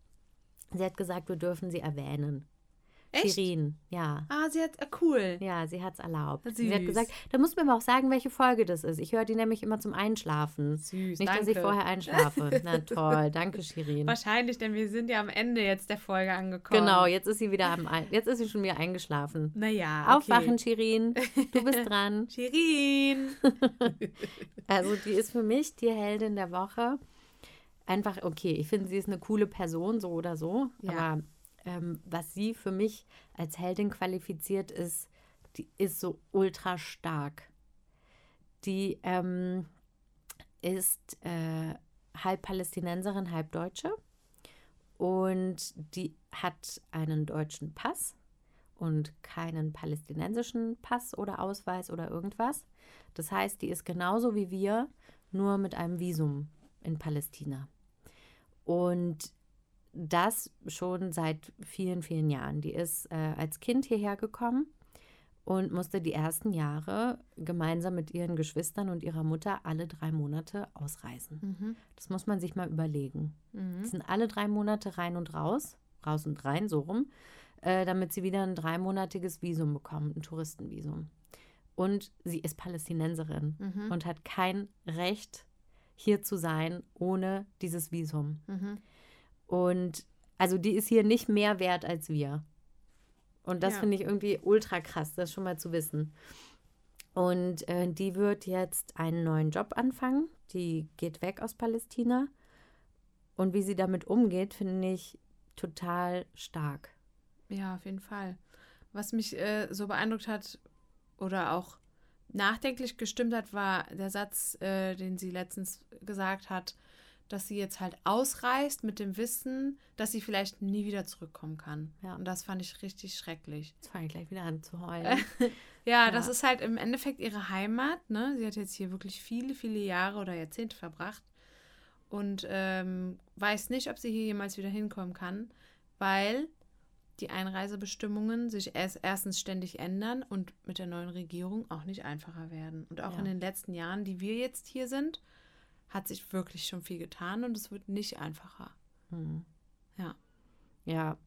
Sie hat gesagt, wir dürfen sie erwähnen.
Echt?
Shirin, ja.
Ah, sie hat. Ah, cool.
Ja, sie hat es erlaubt.
Süß.
Sie hat gesagt, da muss mir aber auch sagen, welche Folge das ist. Ich höre die nämlich immer zum Einschlafen.
Süß.
Nicht, dass ich vorher einschlafe. Na toll, danke Shirin.
Wahrscheinlich, denn wir sind ja am Ende jetzt der Folge angekommen.
Genau, jetzt ist sie wieder am Ein jetzt ist sie schon wieder eingeschlafen.
Naja. Okay.
Aufwachen, Shirin. Du bist dran.
Shirin.
Also, die ist für mich die Heldin der Woche. Einfach, okay, ich finde, sie ist eine coole Person, so oder so.
Ja.
Aber ähm, was sie für mich als Heldin qualifiziert, ist, die ist so ultra stark. Die ähm, ist äh, halb Palästinenserin, halb Deutsche. Und die hat einen deutschen Pass und keinen palästinensischen Pass oder Ausweis oder irgendwas. Das heißt, die ist genauso wie wir, nur mit einem Visum in Palästina. Und das schon seit vielen, vielen Jahren. Die ist äh, als Kind hierher gekommen und musste die ersten Jahre gemeinsam mit ihren Geschwistern und ihrer Mutter alle drei Monate ausreisen.
Mhm.
Das muss man sich mal überlegen.
Mhm.
Die sind alle drei Monate rein und raus, raus und rein, so rum, äh, damit sie wieder ein dreimonatiges Visum bekommen, ein Touristenvisum. Und sie ist Palästinenserin
Mhm.
und hat kein Recht, hier zu sein ohne dieses Visum.
Mhm.
Und also die ist hier nicht mehr wert als wir. Und das
Ja.
finde ich irgendwie ultra krass, das schon mal zu wissen. Und äh, die wird jetzt einen neuen Job anfangen. Die geht weg aus Palästina. Und wie sie damit umgeht, finde ich total stark.
Ja, auf jeden Fall. Was mich äh, so beeindruckt hat oder auch nachdenklich gestimmt hat, war der Satz, äh, den sie letztens gesagt hat, dass sie jetzt halt ausreist mit dem Wissen, dass sie vielleicht nie wieder zurückkommen kann.
Ja.
Und das fand ich richtig schrecklich.
Jetzt fange ich gleich wieder an zu heulen.
Ja,
Ja.
das ist halt im Endeffekt ihre Heimat. Ne? Sie hat jetzt hier wirklich viele, viele Jahre oder Jahrzehnte verbracht und ähm, weiß nicht, ob sie hier jemals wieder hinkommen kann, weil die Einreisebestimmungen sich erst, erstens ständig ändern und mit der neuen Regierung auch nicht einfacher werden. Und auch
Ja.
in den letzten Jahren, die wir jetzt hier sind, hat sich wirklich schon viel getan und es wird nicht einfacher.
Hm.
Ja.
Ja.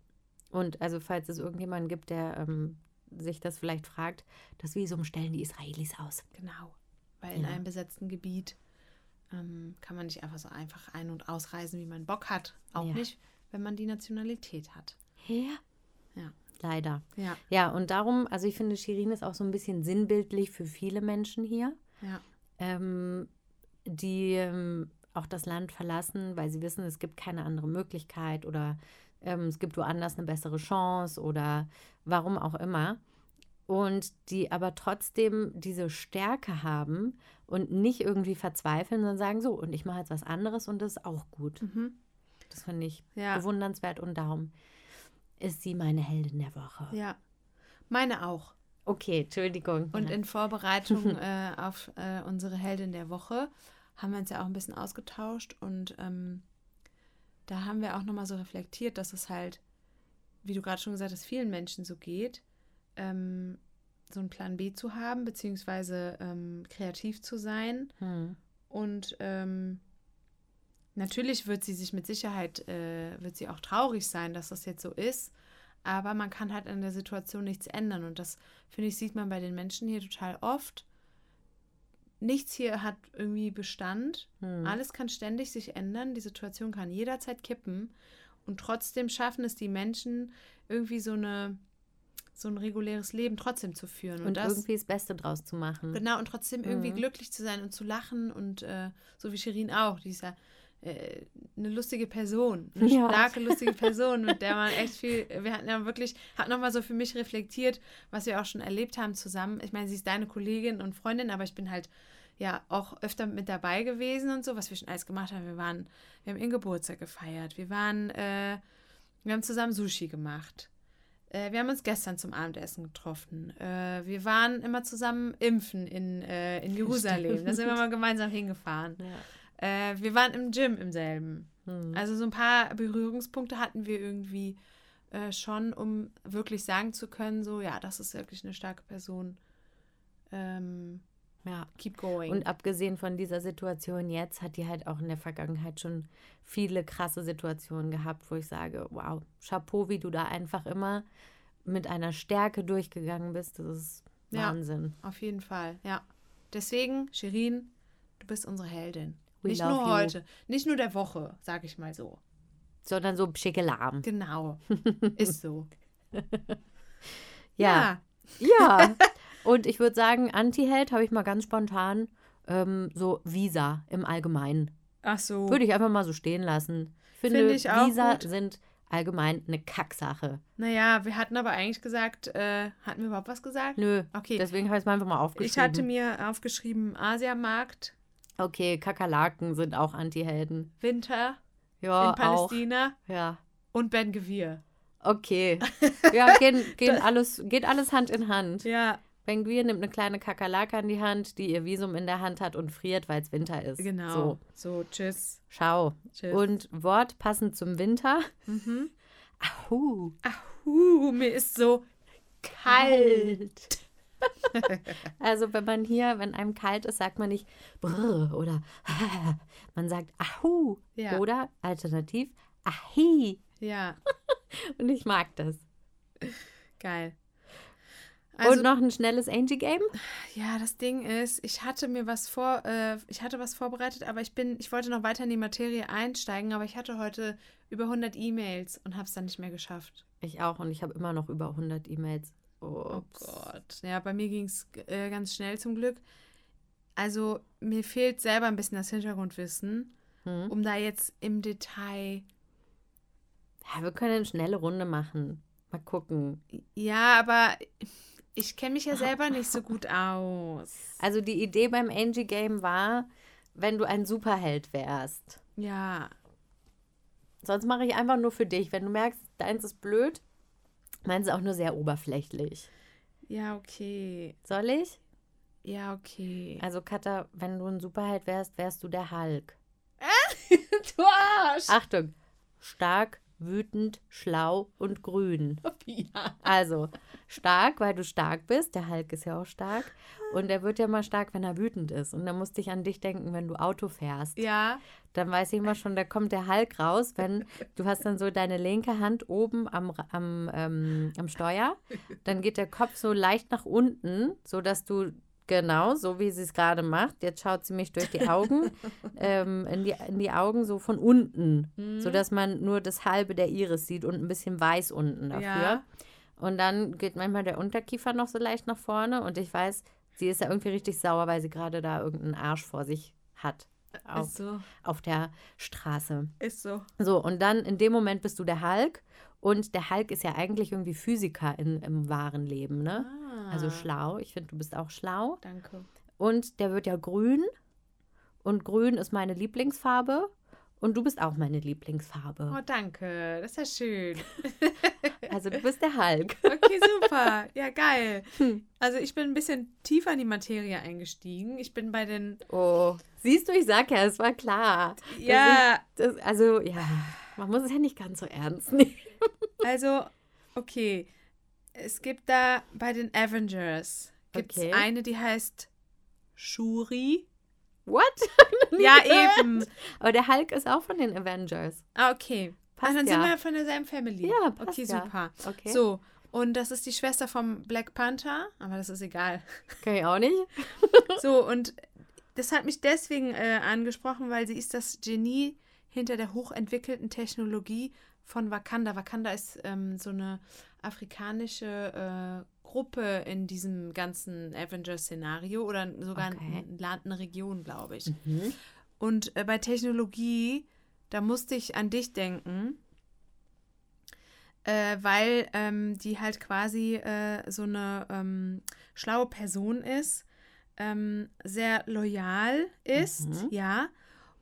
Und also, falls es irgendjemanden gibt, der ähm, sich das vielleicht fragt, das Visum stellen die Israelis aus.
Genau. Weil in
Ja.
einem besetzten Gebiet ähm, kann man nicht einfach so einfach ein- und ausreisen, wie man Bock hat. Auch
Ja.
nicht, wenn man die Nationalität hat.
Ja.
Ja.
Leider.
Ja,
Ja, und darum, also ich finde, Shirin ist auch so ein bisschen sinnbildlich für viele Menschen hier,
ja,
ähm, die ähm, auch das Land verlassen, weil sie wissen, es gibt keine andere Möglichkeit oder ähm, es gibt woanders eine bessere Chance oder warum auch immer. Und die aber trotzdem diese Stärke haben und nicht irgendwie verzweifeln, sondern sagen so, und ich mache jetzt was anderes und das ist auch gut.
mhm.
Das finde ich
ja,
bewundernswert und darum ist sie meine Heldin der Woche.
ja. Meine auch.
Okay, Entschuldigung.
Und in Vorbereitung äh, auf äh, unsere Heldin der Woche haben wir uns ja auch ein bisschen ausgetauscht und ähm, da haben wir auch nochmal so reflektiert, dass es halt, wie du gerade schon gesagt hast, vielen Menschen so geht, ähm, so einen Plan B zu haben, beziehungsweise ähm, kreativ zu sein.
hm.
Und ähm, natürlich wird sie sich mit Sicherheit, äh, wird sie auch traurig sein, dass das jetzt so ist. Aber man kann halt an der Situation nichts ändern. Und das, finde ich, sieht man bei den Menschen hier total oft. Nichts hier hat irgendwie Bestand.
Hm.
Alles kann ständig sich ändern. Die Situation kann jederzeit kippen. Und trotzdem schaffen es die Menschen, irgendwie so eine so ein reguläres Leben trotzdem zu führen.
Und, irgendwie das Beste draus zu machen.
Genau, und trotzdem irgendwie
Mhm.
glücklich zu sein und zu lachen und äh, so wie Shirin auch, die ist ja äh, eine lustige Person, eine
Ja.
starke, lustige Person, mit der man echt viel, wir hatten ja wirklich, hat nochmal so für mich reflektiert, was wir auch schon erlebt haben zusammen. Ich meine, sie ist deine Kollegin und Freundin, aber ich bin halt ja auch öfter mit dabei gewesen und so, was wir schon alles gemacht haben. Wir waren, wir haben ihren Geburtstag gefeiert, wir waren, äh, wir haben zusammen Sushi gemacht. Äh, wir haben uns gestern zum Abendessen getroffen. Äh, wir waren immer zusammen impfen in, äh, in Jerusalem. Da sind wir mal gemeinsam hingefahren.
Ja.
Äh, wir waren im Gym im selben.
Hm.
Also so ein paar Berührungspunkte hatten wir irgendwie äh, schon, um wirklich sagen zu können, so ja, das ist wirklich eine starke Person. Ähm,
ja.
keep going.
Und abgesehen von dieser Situation jetzt hat die halt auch in der Vergangenheit schon viele krasse Situationen gehabt, wo ich sage, wow, Chapeau, wie du da einfach immer mit einer Stärke durchgegangen bist. Das ist
Ja.
Wahnsinn.
Auf jeden Fall, ja. Deswegen, Shirin, du bist unsere Heldin.
We
nicht nur
you.
heute, nicht nur der Woche, sag ich mal so.
Sondern so Schickelarm.
Genau, ist so.
Ja. Ja. Und ich würde sagen, Anti-Held habe ich mal ganz spontan ähm, so Visa im Allgemeinen.
Ach so.
Würde ich einfach mal so stehen lassen. Ich finde,
Finde ich auch
Visa
gut.
sind allgemein eine Kacksache.
Naja, wir hatten aber eigentlich gesagt, äh, hatten wir überhaupt was gesagt?
Nö.
Okay.
Deswegen habe ich es mal einfach mal
Ich
aufgeschrieben.
hatte mir aufgeschrieben, Asiamarkt,
Okay, Kakerlaken sind auch Anti-Helden.
Winter
Ja,
in Palästina
auch. Ja.
und Ben Gewir.
Okay. Ja, gehen, gehen alles, geht alles Hand in Hand.
Ja,
Benguir nimmt eine kleine Kakerlake an die Hand, die ihr Visum in der Hand hat und friert, weil es Winter ist.
genau.
So,
So, tschüss.
schau.
Tschüss.
Und Wort passend zum Winter.
Mhm.
Ahu.
Ahu, mir ist so kalt.
Also wenn man hier, wenn einem kalt ist, sagt man nicht brr oder man sagt ahu
Ja.
oder alternativ ahi.
Ja,
Und ich mag das.
geil. Also,
Und noch ein schnelles Angie-Game?
ja, das Ding ist, ich hatte mir was vor, äh, ich hatte was vorbereitet, aber ich bin, ich wollte noch weiter in die Materie einsteigen, aber ich hatte heute über 100 E-Mails und habe es dann nicht mehr geschafft.
Ich auch und ich habe immer noch über 100 E-Mails.
Oh. Gott. Ja, bei mir ging es äh, ganz schnell zum Glück. Also mir fehlt selber ein bisschen das Hintergrundwissen,
Hm?
um da jetzt im Detail.
Ja, wir können eine schnelle Runde machen. Mal gucken.
Ja, aber ich kenne mich ja selber nicht so gut aus.
Also die Idee beim Angie-Game war, wenn du ein Superheld wärst.
Ja.
Sonst mache ich einfach nur für dich. Wenn du merkst, deins ist blöd, meins ist auch nur sehr oberflächlich.
Ja, okay.
Soll ich?
Ja, okay.
Also, Katha, wenn du ein Superheld wärst, wärst du der Hulk.
du Arsch!
Achtung. Stark, wütend, schlau und grün.
Ja.
Also, stark, weil du stark bist. Der Hulk ist ja auch stark. Und er wird ja mal stark, wenn er wütend ist. Und dann musste ich an dich denken, wenn du Auto fährst.
Ja.
Dann weiß ich immer schon, da kommt der Hulk raus, wenn du hast dann so deine linke Hand oben am, am, ähm, am Steuer. Dann geht der Kopf so leicht nach unten, sodass du genau, so wie sie es gerade macht, jetzt schaut sie mich durch die Augen, ähm, in, die, in die Augen so von unten, sodass man nur das halbe der Iris sieht und ein bisschen weiß unten dafür.
Ja.
Und dann geht manchmal der Unterkiefer noch so leicht nach vorne und ich weiß, sie ist ja irgendwie richtig sauer, weil sie gerade da irgendeinen Arsch vor sich hat. Auf,
Ist so.
auf der Straße.
Ist so.
So, und dann in dem Moment bist du der Hulk. Und der Hulk ist ja eigentlich irgendwie Physiker in, im wahren Leben, ne?
Ah.
Also schlau. Ich finde, du bist auch schlau.
Danke.
Und der wird ja grün. Und grün ist meine Lieblingsfarbe. Und du bist auch meine Lieblingsfarbe.
Oh, danke. Das ist ja schön.
Also du bist der Hulk.
Okay, super. Ja, geil. Also ich bin ein bisschen tiefer in die Materie eingestiegen. Ich bin bei den.
Oh. Siehst du, ich sag ja, es war klar.
Ja,
ist, das, also, ja, man muss es ja nicht ganz so ernst nehmen.
also, okay. Es gibt da bei den Avengers gibt's
Okay.
eine, die heißt Shuri.
What?
Ja, eben.
Aber der Hulk ist auch von den Avengers.
Ah, okay.
Passt
ah, dann
ja.
sind wir von derselben Family.
Ja, passt
Okay,
ja.
super.
Okay.
So, und das ist die Schwester vom Black Panther, aber das ist egal.
Kann ich auch nicht.
So, und das hat mich deswegen äh, angesprochen, weil sie ist das Genie hinter der hochentwickelten Technologie von Wakanda. Wakanda ist ähm, so eine afrikanische äh, Gruppe in diesem ganzen Avengers-Szenario oder sogar
Okay.
ein Land, eine Region, glaube ich.
Mhm.
Und äh, bei Technologie, da musste ich an dich denken, äh, weil ähm, die halt quasi äh, so eine ähm, schlaue Person ist, ähm, sehr loyal ist,
Mhm.
ja.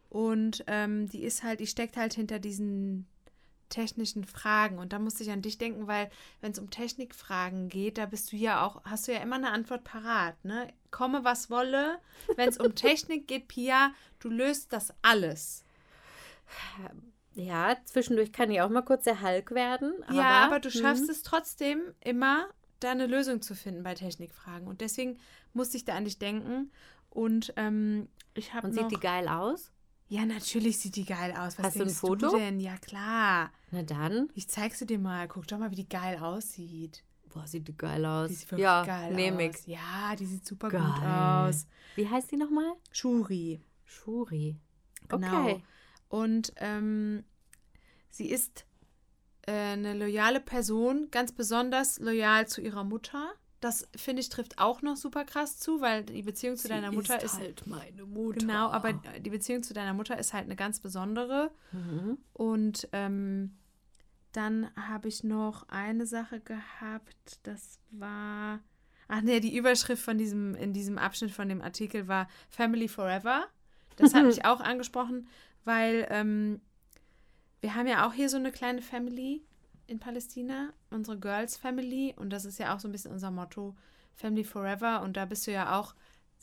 Und ähm, die ist halt, die steckt halt hinter diesen technischen Fragen. Und da musste ich an dich denken, weil wenn es um Technikfragen geht, da bist du ja auch, hast du ja immer eine Antwort parat, ne? Komme, was wolle. Wenn es um Technik geht, Pia, du löst das alles.
Ja, zwischendurch kann ich auch mal kurz der Hulk werden. Aber,
ja, aber du schaffst
hm,
es trotzdem immer, da eine Lösung zu finden bei Technikfragen. Und deswegen musste ich da an dich denken. Und ähm, ich habe
Und
noch...
sieht die geil aus?
ja, natürlich sieht die geil aus. Was
Hast du ein Foto?
Du denn? Ja, klar.
Na dann.
Ich zeig's dir mal. Guck doch mal, wie die geil aussieht.
Boah, sieht die geil aus.
Die sieht wirklich
ja,
geil
nehme
aus.
ich.
Ja, die sieht super gut
Geil.
aus.
Wie heißt die nochmal?
Shuri.
Shuri.
Genau.
Okay.
Und ähm, sie ist äh, eine loyale Person, ganz besonders loyal zu ihrer Mutter. Das finde ich trifft auch noch super krass zu, weil die Beziehung zu deiner Mutter ist,
halt meine Mutter.
genau, aber die Beziehung zu deiner Mutter ist halt eine ganz besondere.
Mhm.
Und ähm, dann habe ich noch eine Sache gehabt, das war. Ach nee, die Überschrift von diesem, in diesem Abschnitt von dem Artikel war Family Forever. Das hat mich auch angesprochen, weil ähm, wir haben ja auch hier so eine kleine Family in Palästina, unsere Girls Family. Und das ist ja auch so ein bisschen unser Motto, Family Forever. Und da bist du ja auch,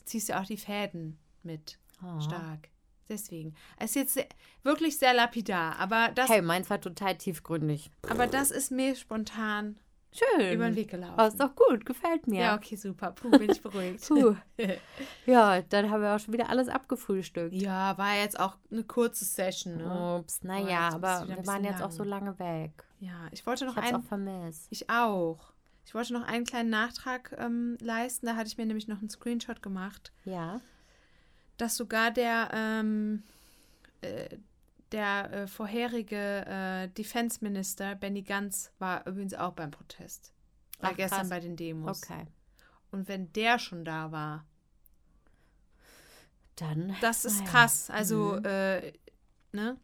ziehst du auch die Fäden mit.
Oh.
Stark. Deswegen. Es ist jetzt sehr, wirklich sehr lapidar, aber das,
Hey, meins war total tiefgründig.
aber das ist mir spontan
Schön.
über den Weg gelaufen.
Oh, ist doch gut, gefällt mir.
ja, okay, super. Puh, bin ich beruhigt.
Puh. Ja, dann haben wir auch schon wieder alles abgefrühstückt.
ja, war jetzt auch eine kurze Session, ne?
Ups, naja,
du
aber wir waren
bisschen
jetzt auch so
lang.
lange weg.
Ja, ich wollte
Ich
noch
auch
einen.
vermisst.
Ich auch. Ich wollte noch einen kleinen Nachtrag ähm, leisten. Da hatte ich mir nämlich noch einen Screenshot gemacht,
Ja.
dass sogar der, ähm, äh, der äh, vorherige äh, Defense Minister Benny Gantz war übrigens auch beim Protest. War
Ach,
gestern
krass.
bei den Demos.
Okay.
Und wenn der schon da war,
Dann.
das ist
naja.
krass. Also,
Mhm.
äh, ne?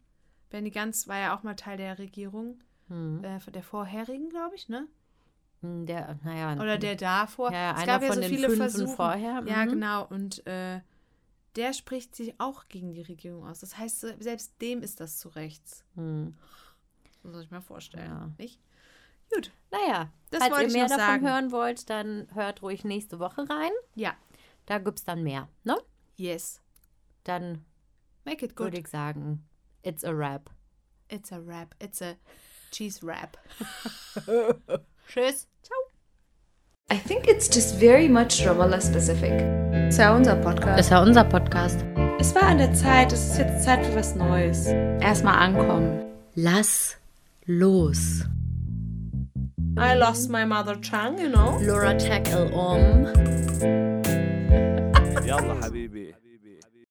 Benny Gantz war ja auch mal Teil der Regierung,
Hm.
äh, der vorherigen, glaube ich, ne?
Der, naja.
Oder der davor.
Ja, ja,
es gab ja so viele Versuche.
vorher.
Ja,
mhm.
genau. Und äh, der spricht sich auch gegen die Regierung aus. Das heißt, selbst dem ist das zu rechts.
Hm.
Das muss ich mir vorstellen.
Ja.
Nicht? Gut.
Naja,
Das
falls ihr mehr davon
sagen.
hören wollt, dann hört ruhig nächste Woche rein.
Ja.
Da gibt es dann mehr. Ne?
Yes.
Dann
Make it good.
würde ich sagen, it's a wrap.
It's a rap. It's a cheese rap.
Tschüss.
I think it's just very much Ramallah specific.
Es ja unser Podcast.
Ist ja unser Podcast.
Es war an der Zeit, es ist jetzt Zeit für was Neues. Erstmal ankommen.
Lass los.
I lost my mother tongue, you know.
Laura tackle um.
Yalla, Habibi.